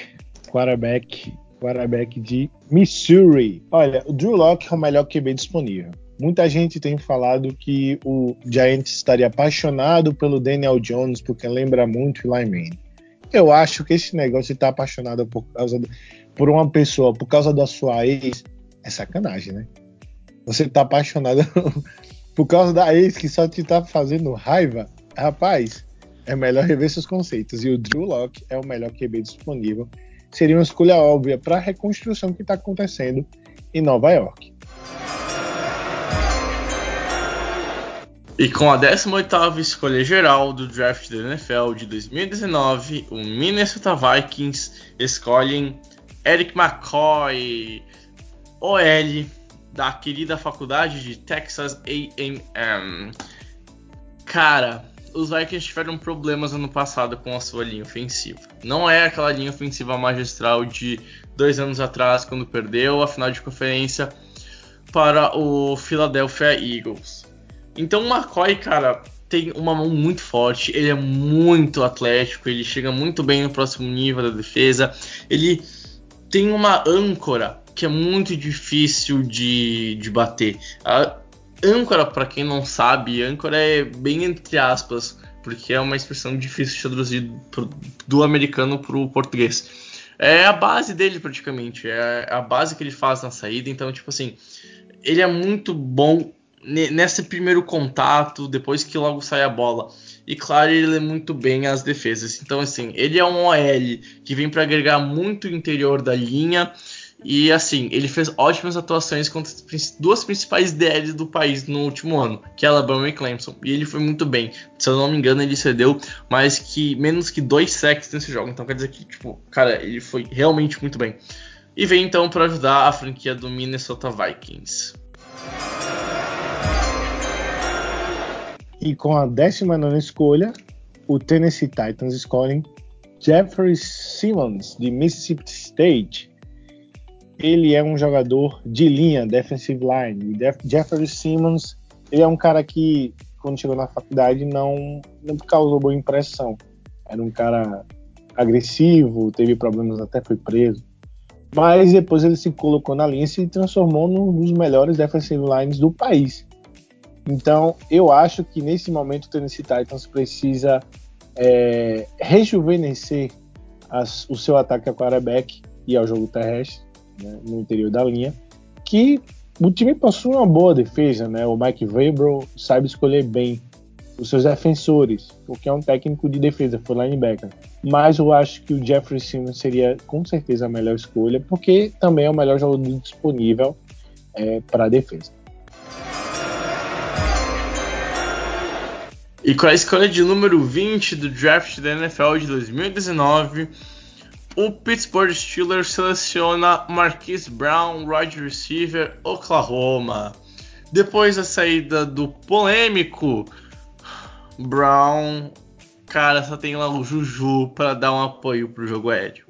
quarterback, quarterback de Missouri. Olha, o Drew Locke é o melhor QB disponível. Muita gente tem falado que o Giants estaria apaixonado pelo Daniel Jones porque lembra muito Eli Manning. Eu acho que esse negócio de estar tá apaixonado por causa de, por uma pessoa por causa da sua ex é sacanagem, né? Você tá apaixonado por causa da ex que só te tá fazendo raiva, rapaz, é melhor rever seus conceitos. E o Drew Locke é o melhor QB disponível. Seria uma escolha óbvia para a reconstrução que está acontecendo em Nova York. E com a 18ª escolha geral do draft da NFL de 2019, o Minnesota Vikings escolhem Eric McCoy, OL da querida faculdade de Texas A&M. Cara, os Vikings tiveram problemas ano passado com a sua linha ofensiva. Não é aquela linha ofensiva magistral de dois anos atrás, quando perdeu a final de conferência para o Philadelphia Eagles. Então o McCoy, cara, tem uma mão muito forte, ele é muito atlético, ele chega muito bem no próximo nível da defesa, ele tem uma âncora que é muito difícil de, de bater. A âncora, para quem não sabe, âncora é bem entre aspas, porque é uma expressão difícil de traduzir do americano para o português. É a base dele praticamente, é a base que ele faz na saída. Então, tipo assim, ele é muito bom nesse primeiro contato, depois que logo sai a bola. E claro, ele lê muito bem as defesas. Então, assim, ele é um OL que vem para agregar muito o interior da linha e assim, ele fez ótimas atuações contra as duas principais DLs do país no último ano, que é Alabama e Clemson. E ele foi muito bem. Se eu não me engano, ele cedeu mais que menos que dois sacks nesse jogo. Então quer dizer que, tipo, cara, ele foi realmente muito bem. E vem então para ajudar a franquia do Minnesota Vikings. E com a 19 escolha, o Tennessee Titans escolhem Jeffrey Simmons, de Mississippi State ele é um jogador de linha, defensive line. Jeffrey Simmons, ele é um cara que, quando chegou na faculdade, não, não causou boa impressão. Era um cara agressivo, teve problemas, até foi preso. Mas depois ele se colocou na linha e se transformou num dos melhores defensive lines do país. Então, eu acho que nesse momento o Tennessee Titans precisa é, rejuvenescer as, o seu ataque ao quarterback e ao jogo terrestre né, no interior da linha, que o time possui uma boa defesa, né? O Mike Vrabel sabe escolher bem os seus defensores, porque é um técnico de defesa, foi linebacker. Mas eu acho que o Jeffrey Simmons seria com certeza a melhor escolha, porque também é o melhor jogador disponível é, para a defesa. E com a escolha de número 20 do draft da NFL de 2019, o Pittsburgh Steelers seleciona Marquise Brown, wide receiver, Oklahoma. Depois da saída do polêmico Brown, cara, só tem lá o Juju para dar um apoio pro jogo aéreo.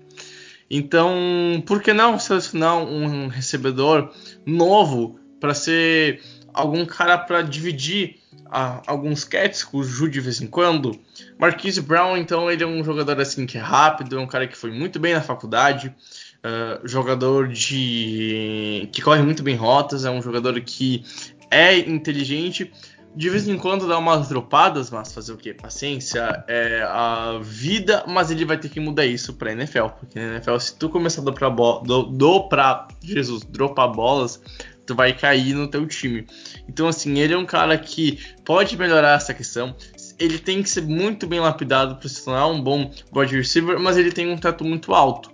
Então, por que não selecionar um recebedor novo para ser algum cara para dividir alguns catch com o Ju de vez em quando? Marquise Brown, então, ele é um jogador assim que é rápido, é um cara que foi muito bem na faculdade, uh, jogador de que corre muito bem rotas, é um jogador que é inteligente. De vez em quando dá umas dropadas, mas fazer o que? Paciência, é a vida, mas ele vai ter que mudar isso pra NFL, porque na NFL, se tu começar a dropar, do, do pra, Jesus, dropar bolas, tu vai cair no teu time. Então, assim, ele é um cara que pode melhorar essa questão. Ele tem que ser muito bem lapidado para se tornar um bom wide receiver, mas ele tem um teto muito alto.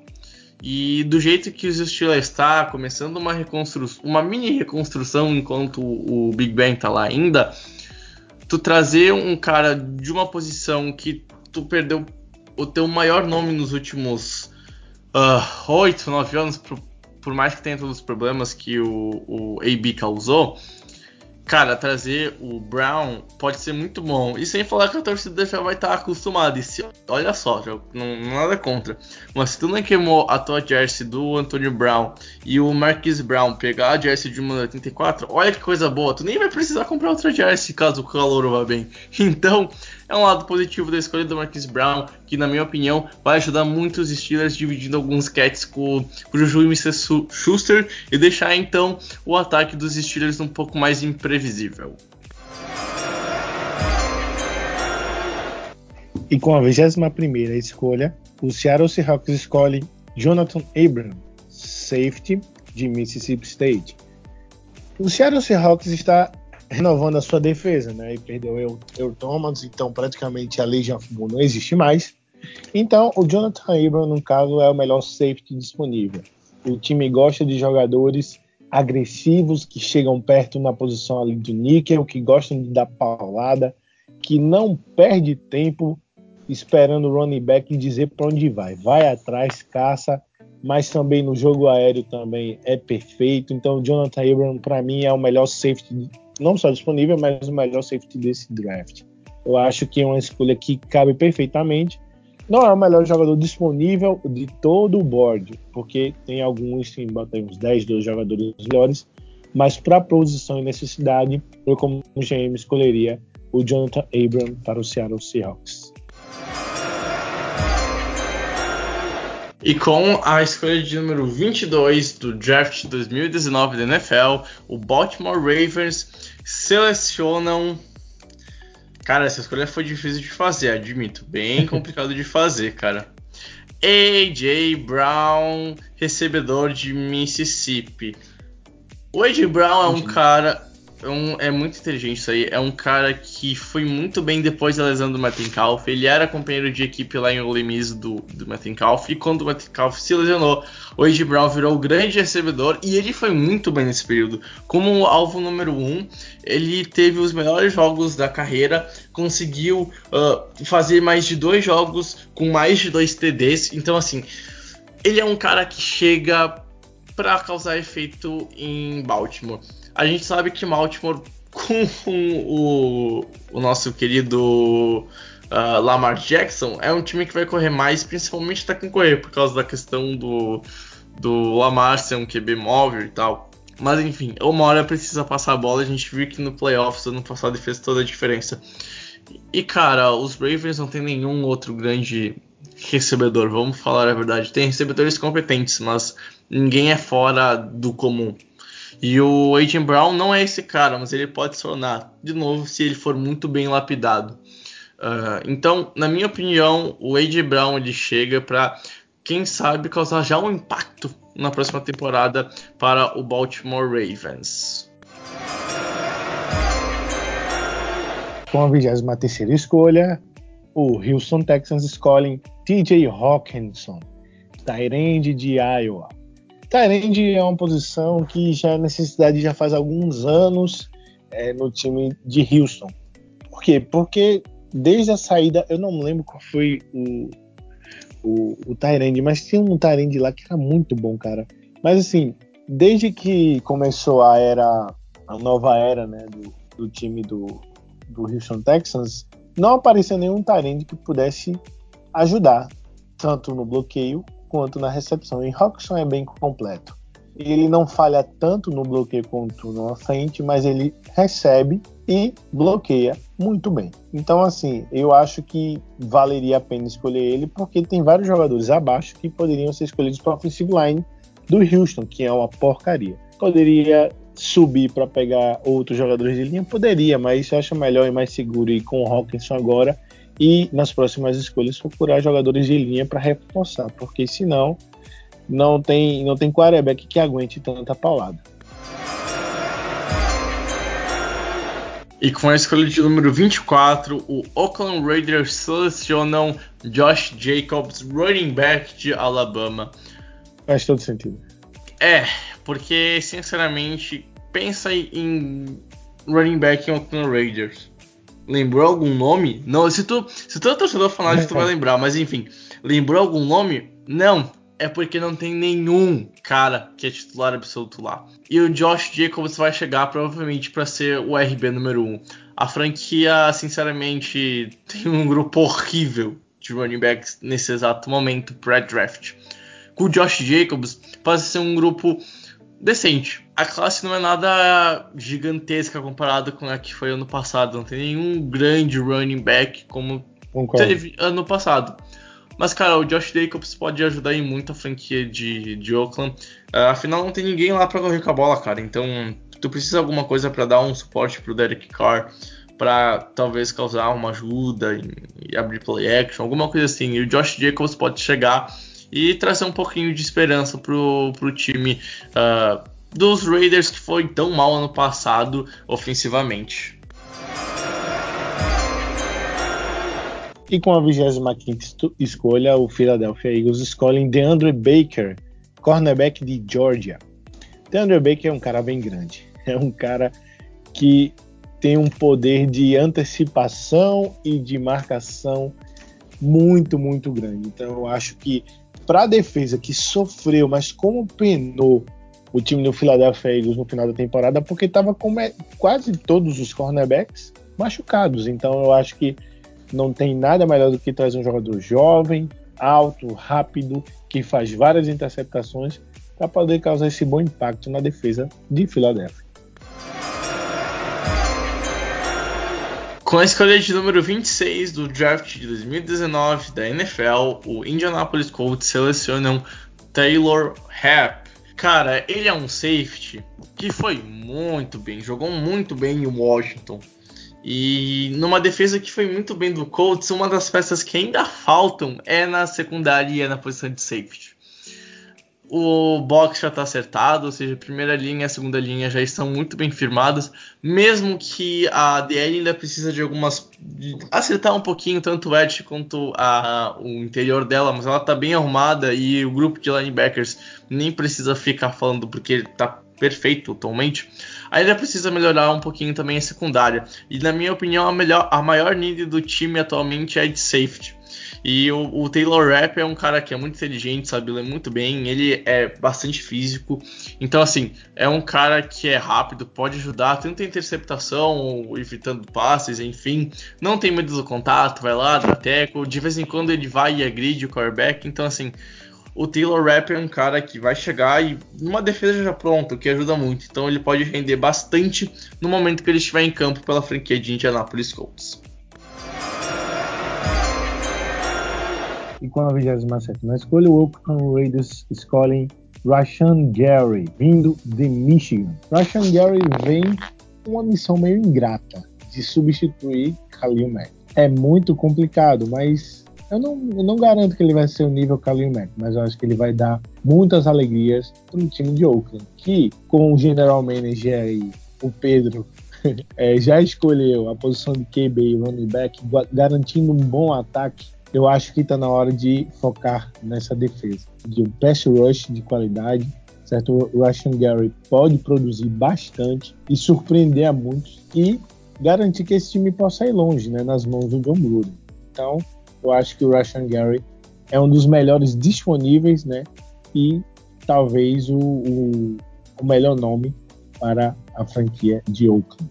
E do jeito que os Steelers está, começando uma reconstrução, uma mini reconstrução enquanto o Big Ben tá lá ainda, tu trazer um cara de uma posição que tu perdeu o teu maior nome nos últimos uh, 8, 9 anos, por, mais que tenha todos os problemas que o, o AB causou, cara, trazer o Brown pode ser muito bom. E sem falar que a torcida já vai estar acostumada. E se, olha só, já, não, nada contra. Mas se tu não queimou a tua jersey do Antonio Brown e o Marquis Brown pegar a jersey de 1,84, olha que coisa boa. Tu nem vai precisar comprar outra jersey caso o calor vá bem. Então, é um lado positivo da escolha do Marquis Brown, que na minha opinião vai ajudar muito os Steelers dividindo alguns catches com, com o Juju e Mr. Schuster e deixar então o ataque dos Steelers um pouco mais imprevisível. E com a 21 escolha, o Seattle Seahawks escolhe Jonathan Abram, safety de Mississippi State. O Seattle Seahawks está renovando a sua defesa, né? E perdeu eu, eu Thomas, então praticamente a Legion of Boom não existe mais. Então, o Jonathan Abram, no caso, é o melhor safety disponível. O time gosta de jogadores agressivos que chegam perto na posição ali do níquel, que gostam de dar paulada, que não perde tempo esperando o running back dizer para onde vai. Vai atrás, caça, mas também no jogo aéreo também é perfeito. Então, o Jonathan Abram, para mim, é o melhor safety não só disponível, mas o melhor safety desse draft. Eu acho que é uma escolha que cabe perfeitamente. Não é o melhor jogador disponível de todo o board, porque tem alguns, botei uns 10, 12 jogadores melhores, mas para posição e necessidade, eu, como GM, escolheria o Jonathan Abram para o Seattle Seahawks. E com a escolha de número 22 do draft 2019 da NFL, o Baltimore Ravens selecionam. Cara, essa escolha foi difícil de fazer, admito. Bem complicado de fazer, cara. AJ Brown, recebedor de Mississippi. O AJ Brown é um cara é, um, é, muito inteligente isso aí. É um cara que foi muito bem depois da lesão do Metcalf. Ele era companheiro de equipe lá em Ole Miss do, do. E quando o Metcalf se lesionou, o A.J. Brown virou o grande recebedor. E ele foi muito bem nesse período. Como alvo número um, ele teve os melhores jogos da carreira. Conseguiu uh, fazer mais de dois jogos com mais de dois TDs. Então, assim, ele é um cara que chega para causar efeito em Baltimore. A gente sabe que Baltimore, com o, o nosso querido uh, Lamar Jackson, é um time que vai correr mais, principalmente tá com correr, por causa da questão do, do Lamar ser um QB móvel e tal. Mas enfim, uma hora precisa passar a bola. A gente viu que no playoffs ano passado fez toda a diferença. E cara, os Ravens não tem nenhum outro grande recebedor, vamos falar a verdade. Tem recebedores competentes, mas ninguém é fora do comum. E o Agent Brown não é esse cara, mas ele pode se tornar, de novo, se ele for muito bem lapidado. Uh, então, na minha opinião, o AJ Brown ele chega para, quem sabe, causar já um impacto na próxima temporada para o Baltimore Ravens. Com a 23 escolha, o Houston Texans escolhem TJ Hawkinson, Tyrande de Iowa. Tyrande é uma posição que já é necessidade já faz alguns anos é, no time de Houston. Por quê? Porque desde a saída, eu não lembro qual foi o, o, o Tyrande, mas tinha um Tyrande lá que era muito bom, cara. Mas assim, desde que começou a era, a nova era, né, do, do time do, do Houston Texans, não apareceu nenhum Tyrande que pudesse ajudar, tanto no bloqueio quanto na recepção. E Rockson é bem completo. Ele não falha tanto no bloqueio quanto na frente, mas ele recebe e bloqueia muito bem. Então, assim, eu acho que valeria a pena escolher ele, porque tem vários jogadores abaixo que poderiam ser escolhidos para o offensive line do Houston, que é uma porcaria. Poderia subir para pegar outros jogadores de linha? Poderia, mas eu acho melhor e mais seguro ir com o Hawkinson agora e nas próximas escolhas procurar jogadores de linha para reforçar, porque senão não tem não tem quarterback que aguente tanta paulada. E com a escolha de número 24, o Oakland Raiders selecionam Josh Jacobs, running back de Alabama. Faz todo sentido. É, porque sinceramente, pensa em running back em Oakland Raiders. Lembrou algum nome? Não, se tu, se tu é torcedor fanático, tu vai lembrar, mas enfim, lembrou algum nome? Não, é porque não tem nenhum cara que é titular absoluto lá. E o Josh Jacobs vai chegar provavelmente para ser o RB número 1. A franquia, sinceramente, tem um grupo horrível de running backs nesse exato momento pré-draft. Com o Josh Jacobs, pode ser um grupo decente. A classe não é nada gigantesca comparada com a que foi ano passado. Não tem nenhum grande running back como Concordo. teve ano passado. Mas, cara, o Josh Jacobs pode ajudar em muito a franquia de, de Oakland. Uh, afinal, não tem ninguém lá para correr com a bola, cara. Então, tu precisa de alguma coisa para dar um suporte pro Derek Carr, para talvez causar uma ajuda e, e abrir play action, alguma coisa assim. E o Josh Jacobs pode chegar e trazer um pouquinho de esperança pro, pro time uh, dos Raiders que foi tão mal ano passado ofensivamente. E com a 25 escolha, o Philadelphia Eagles escolhem DeAndre Baker, cornerback de Georgia. DeAndre Baker é um cara bem grande. É um cara que tem um poder de antecipação e de marcação muito, muito grande. Então eu acho que para a defesa que sofreu, mas como penou o time do Philadelphia Eagles no final da temporada, porque estava com quase todos os cornerbacks machucados. Então eu acho que não tem nada melhor do que trazer um jogador jovem, alto, rápido, que faz várias interceptações para poder causar esse bom impacto na defesa de Filadélfia. Com a escolha de número 26 do draft de 2019 da NFL, o Indianapolis Colts selecionam Taylor Rapp. Cara, ele é um safety que foi muito bem, jogou muito bem em Washington. E numa defesa que foi muito bem do Colts, uma das peças que ainda faltam é na secundária e é na posição de safety. O box já está acertado, ou seja, a primeira linha e a segunda linha já estão muito bem firmadas, mesmo que a DL ainda precisa de algumas. De acertar um pouquinho, tanto o edge quanto a, o interior dela, mas ela está bem arrumada e o grupo de linebackers nem precisa ficar falando porque está perfeito atualmente, ainda precisa melhorar um pouquinho também a secundária. E na minha opinião, a, melhor, a maior need do time atualmente é de safety. E o, o, Taylor Rapp é um cara que é muito inteligente, sabe ler muito bem, ele é bastante físico. Então, assim, é um cara que é rápido, pode ajudar, tanto em interceptação, evitando passes, enfim. Não tem medo do contato, vai lá, dá teco. De vez em quando ele vai e agride o quarterback. Então, assim, o Taylor Rapp é um cara que vai chegar e numa defesa já pronta, o que ajuda muito. Então ele pode render bastante no momento que ele estiver em campo pela franquia de Indianapolis Colts. E com a 27 na escolha, o Oakland Raiders escolhem Rashan Gary, vindo de Michigan. Rashan Gary vem com uma missão meio ingrata de substituir Khalil Mack. É muito complicado, mas eu não, eu não garanto que ele vai ser o nível Khalil Mack, mas eu acho que ele vai dar muitas alegrias para o time de Oakland, que com o general manager aí, o Pedro, é, já escolheu a posição de QB e running back, garantindo um bom ataque. Eu acho que está na hora de focar nessa defesa, de um pass rush de qualidade, certo? O Russian Gary pode produzir bastante e surpreender a muitos e garantir que esse time possa ir longe, né, nas mãos do John Gruden. Então, eu acho que o Rashan Gary é um dos melhores disponíveis, né? E talvez o, o, o melhor nome para a franquia de Oakland.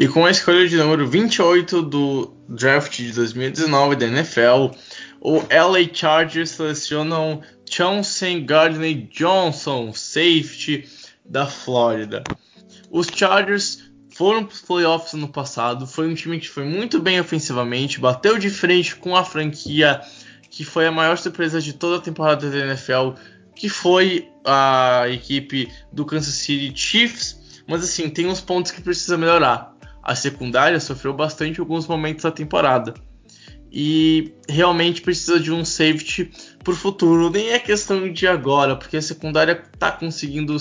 E com a escolha de número 28 do draft de 2019 da NFL, o LA Chargers selecionam Chauncey Gardner Johnson, safety da Flórida. Os Chargers foram para os playoffs no passado. Foi um time que foi muito bem ofensivamente, bateu de frente com a franquia que foi a maior surpresa de toda a temporada da NFL, que foi a equipe do Kansas City Chiefs. Mas assim, tem uns pontos que precisa melhorar. A secundária sofreu bastante em alguns momentos da temporada. E realmente precisa de um safety para o futuro. Nem é questão de agora, porque a secundária está conseguindo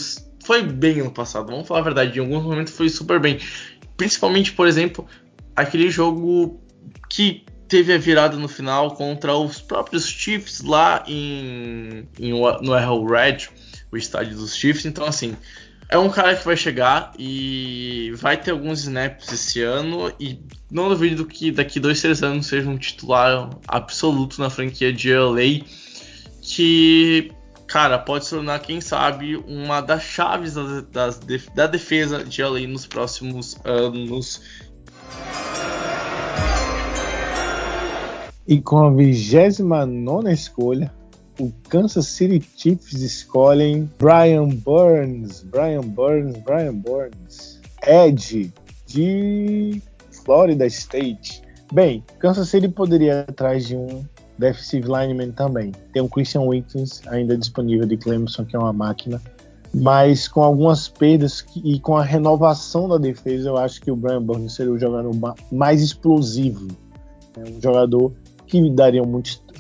foi bem no passado, vamos falar a verdade, em alguns momentos foi super bem. Principalmente, por exemplo, aquele jogo que teve a virada no final contra os próprios Chiefs lá em, em no Arrowhead, o estádio dos Chiefs. Então, assim, é um cara que vai chegar e vai ter alguns snaps esse ano e não duvido que daqui dois, três anos seja um titular absoluto na franquia de LA que, cara, pode se tornar, quem sabe, uma das chaves da, defesa de LA nos próximos anos. E com a 29 escolha, o Kansas City Chiefs escolhem Brian Burns. Brian Burns, Brian Burns. Ed, de Florida State. Bem, Kansas City poderia ir atrás de um defensive lineman também. Tem o Christian Wilkins ainda disponível de Clemson, que é uma máquina. Mas com algumas perdas e com a renovação da defesa, eu acho que o Brian Burns seria o jogador mais explosivo. É um jogador que daria muitos, é,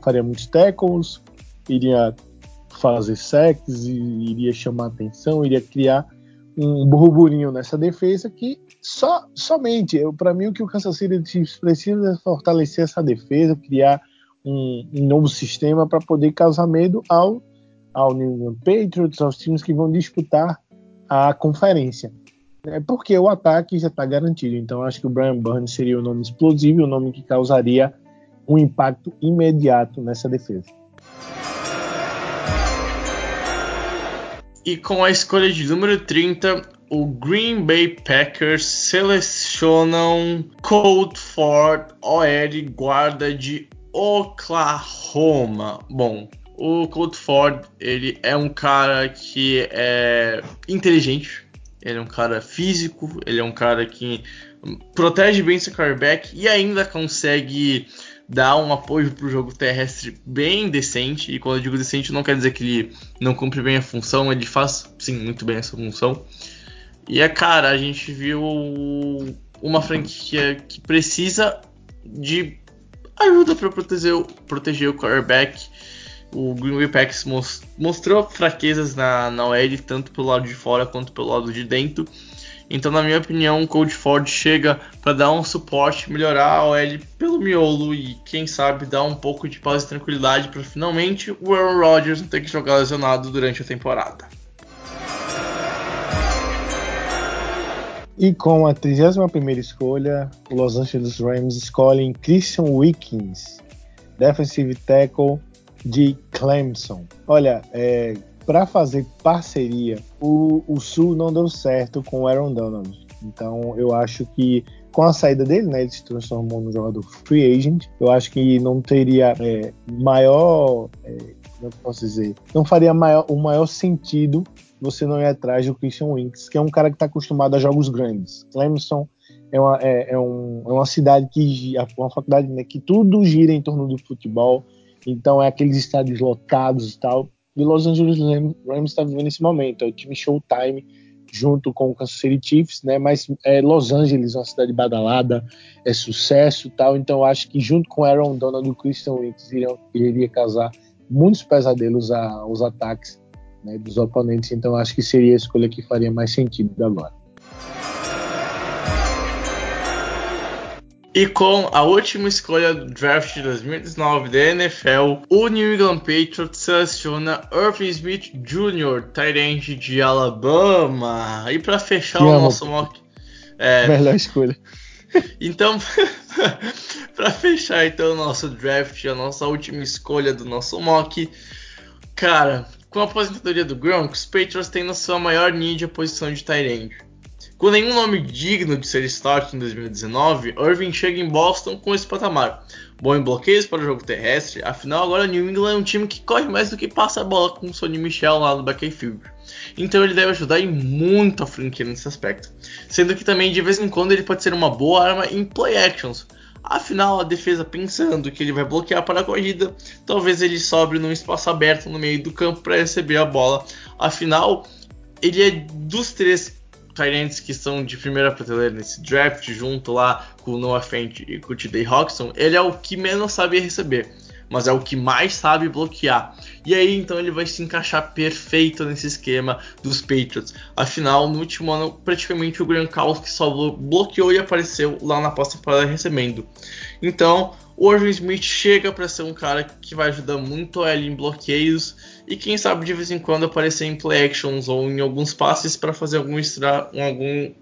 faria muitos tackles, iria fazer sacks, iria chamar atenção, iria criar um burburinho nessa defesa que só somente, para mim o que o Kansas City Chiefs precisa é fortalecer essa defesa, criar um, um novo sistema para poder causar medo ao ao New England Patriots, aos times que vão disputar a conferência. É porque o ataque já está garantido. Então acho que o Brian Burns seria o nome explosivo, o nome que causaria um impacto imediato nessa defesa. E com a escolha de número 30, o Green Bay Packers selecionam Colt Ford, OL guarda de Oklahoma. Bom, o Colt Ford ele é um cara que é inteligente, ele é um cara físico, ele é um cara que protege bem seu quarterback e ainda consegue dá um apoio para o jogo terrestre bem decente. E quando eu digo decente, não quer dizer que ele não cumpre bem a função, ele faz sim muito bem essa função. E é cara, a gente viu uma franquia que precisa de ajuda para proteger, proteger o quarterback. O Green Bay Packers mostrou fraquezas na, na OL, tanto pelo lado de fora quanto pelo lado de dentro. Então, na minha opinião, o Cold Ford chega para dar um suporte, melhorar a OL pelo miolo e, quem sabe, dar um pouco de paz e tranquilidade para finalmente o Aaron Rodgers não ter que jogar lesionado durante a temporada. E com a 31 escolha, os Los Angeles Rams escolhem Christian Wickens, defensive tackle de Clemson. Olha, é, para fazer parceria, o, o Sul não deu certo com o Aaron Donald. Então eu acho que com a saída dele, né, ele se transformou num jogador free agent. Eu acho que não teria é, maior, é, como eu posso dizer, não faria maior, o maior sentido você não ir atrás do Christian Winks, que é um cara que está acostumado a jogos grandes. Clemson é uma, é, é, um, é uma cidade que uma faculdade né, que tudo gira em torno do futebol. Então é aqueles estádios lotados e tal. E Los Angeles Rams está vivendo esse momento. É o time Showtime junto com o Kansas City Chiefs, né? Mas é, Los Angeles uma cidade badalada, é sucesso tal. Então acho que junto com Aaron Donald e o Christian Wicks iria causar muitos pesadelos aos ataques né, dos oponentes. Então acho que seria a escolha que faria mais sentido agora. E com a última escolha do draft de 2019 da NFL, o New England Patriots seleciona Irving Smith Jr., Tyrant de Alabama. E para fechar que o nosso mock. É, Melhor escolha. Então, para fechar então o nosso draft, a nossa última escolha do nosso mock, cara, com a aposentadoria do Gronk, os Patriots têm na sua maior need a posição de Tyrant. Com nenhum nome digno de ser start em 2019, Irving chega em Boston com esse patamar. Bom em bloqueios para o jogo terrestre, afinal agora New England é um time que corre mais do que passa a bola com o Sonny Michel lá no backfield. Então ele deve ajudar e muito a franquia nesse aspecto. Sendo que também de vez em quando ele pode ser uma boa arma em play actions. Afinal, a defesa pensando que ele vai bloquear para a corrida, talvez ele sobre num espaço aberto no meio do campo para receber a bola. Afinal, ele é dos três Tyrants que são de primeira prateleira nesse draft, junto lá com o Noah Fent e com o TD Roxon, ele é o que menos sabe receber. Mas é o que mais sabe bloquear. E aí então ele vai se encaixar perfeito nesse esquema dos Patriots. Afinal, no último ano, praticamente o Gronkowski só bloqueou e apareceu lá na pós-temporada recebendo. Então, o Smith chega para ser um cara que vai ajudar muito ele em bloqueios e quem sabe de vez em quando aparecer em play actions ou em alguns passes para fazer algum, extra, algum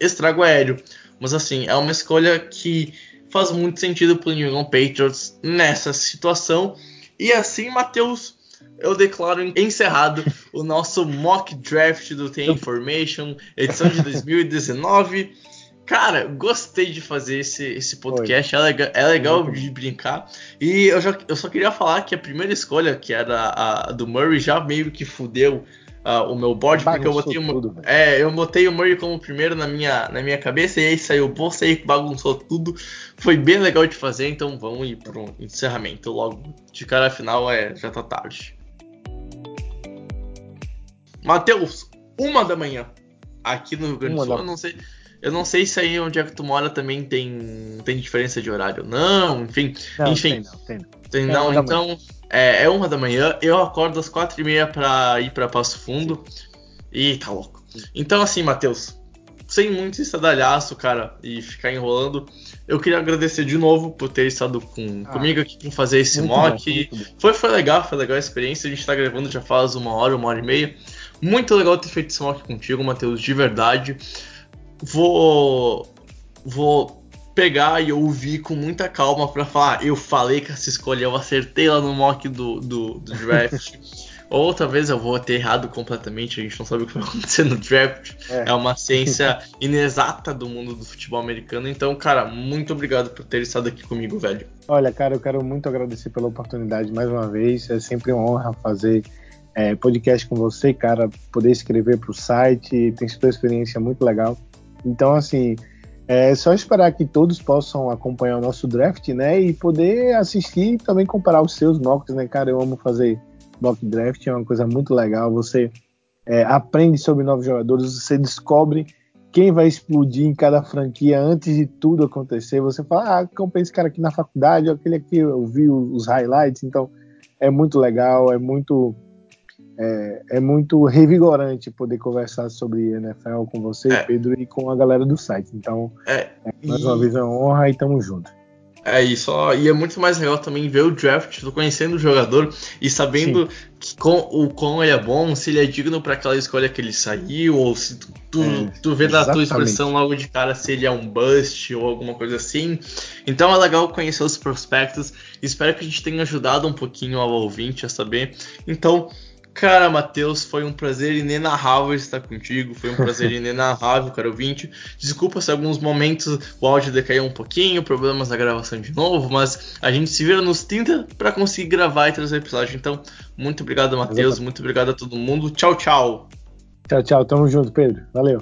estrago aéreo. Mas assim, é uma escolha que faz muito sentido para o New England Patriots nessa situação. E assim, Matheus, eu declaro encerrado o nosso mock draft do Team Information, edição de 2019. Cara, gostei de fazer esse, esse podcast, é legal, é legal de brincar. E eu, já, eu só queria falar que a primeira escolha, que era a, a do Murray, já meio que fudeu uh, o meu board, porque eu botei, tudo, é, eu botei o Murray como primeiro na minha, na minha cabeça, e aí saiu o bolsa e bagunçou tudo. Foi bem legal de fazer, então vamos ir para um encerramento logo. De cara final, é, já tá tarde. Matheus, uma da manhã, aqui no Rio Grande do Sul, eu não sei eu não sei se aí onde é que tu mora também tem, tem diferença de horário. Não, enfim. Não, enfim. Tem não, tem não. Tem não, é então é, é, uma da manhã. Eu acordo às quatro e meia pra ir pra Passo Fundo. E tá louco. Então, assim, Matheus, sem muito estadalhaço, cara, e ficar enrolando, eu queria agradecer de novo por ter estado com, ah, comigo aqui para fazer esse mock. Bom, foi, foi legal, foi legal a experiência. A gente tá gravando já faz uma hora, uma hora e meia. Muito legal ter feito esse mock contigo, Matheus, de verdade vou vou pegar e ouvir com muita calma para falar, eu falei que essa escolha eu acertei lá no mock do, do, do draft. Ou talvez eu vou ter errado completamente, a gente não sabe o que vai acontecer no draft. É, é uma ciência inexata do mundo do futebol americano. Então, cara, muito obrigado por ter estado aqui comigo, velho. Olha, cara, eu quero muito agradecer pela oportunidade mais uma vez. É sempre uma honra fazer é, podcast com você, cara. Poder escrever para o site, tem sido uma experiência muito legal. Então, assim, é só esperar que todos possam acompanhar o nosso draft, né? E poder assistir e também comparar os seus mocks, né, cara? Eu amo fazer mock draft, é uma coisa muito legal. Você é, aprende sobre novos jogadores, você descobre quem vai explodir em cada franquia antes de tudo acontecer. Você fala, ah, acompanhei esse cara aqui na faculdade, aquele aqui eu vi os highlights, então é muito legal, é muito é, é, muito revigorante poder conversar sobre NFL com você, é. Pedro, e com a galera do site. Então, é, é mais uma vez é uma honra e tamo junto. É isso, e é muito mais legal também ver o draft, conhecendo o jogador e sabendo com, o quão ele é bom, se ele é digno para aquela escolha que ele saiu, ou se tu, tu, é, tu vê da tua expressão logo de cara se ele é um bust ou alguma coisa assim. Então é legal conhecer os prospectos. Espero que a gente tenha ajudado um pouquinho ao ouvinte a saber. Então, Cara, Matheus, foi um prazer inenarrável estar contigo. Foi um prazer inenarrável, cara ouvinte. Desculpa se alguns momentos o áudio decaiu um pouquinho, problemas na gravação de novo, mas a gente se vira nos 30 para conseguir gravar e trazer episódio. Então, muito obrigado, Matheus. Muito obrigado a todo mundo. Tchau, tchau. Tchau, tchau. Tamo junto, Pedro. Valeu.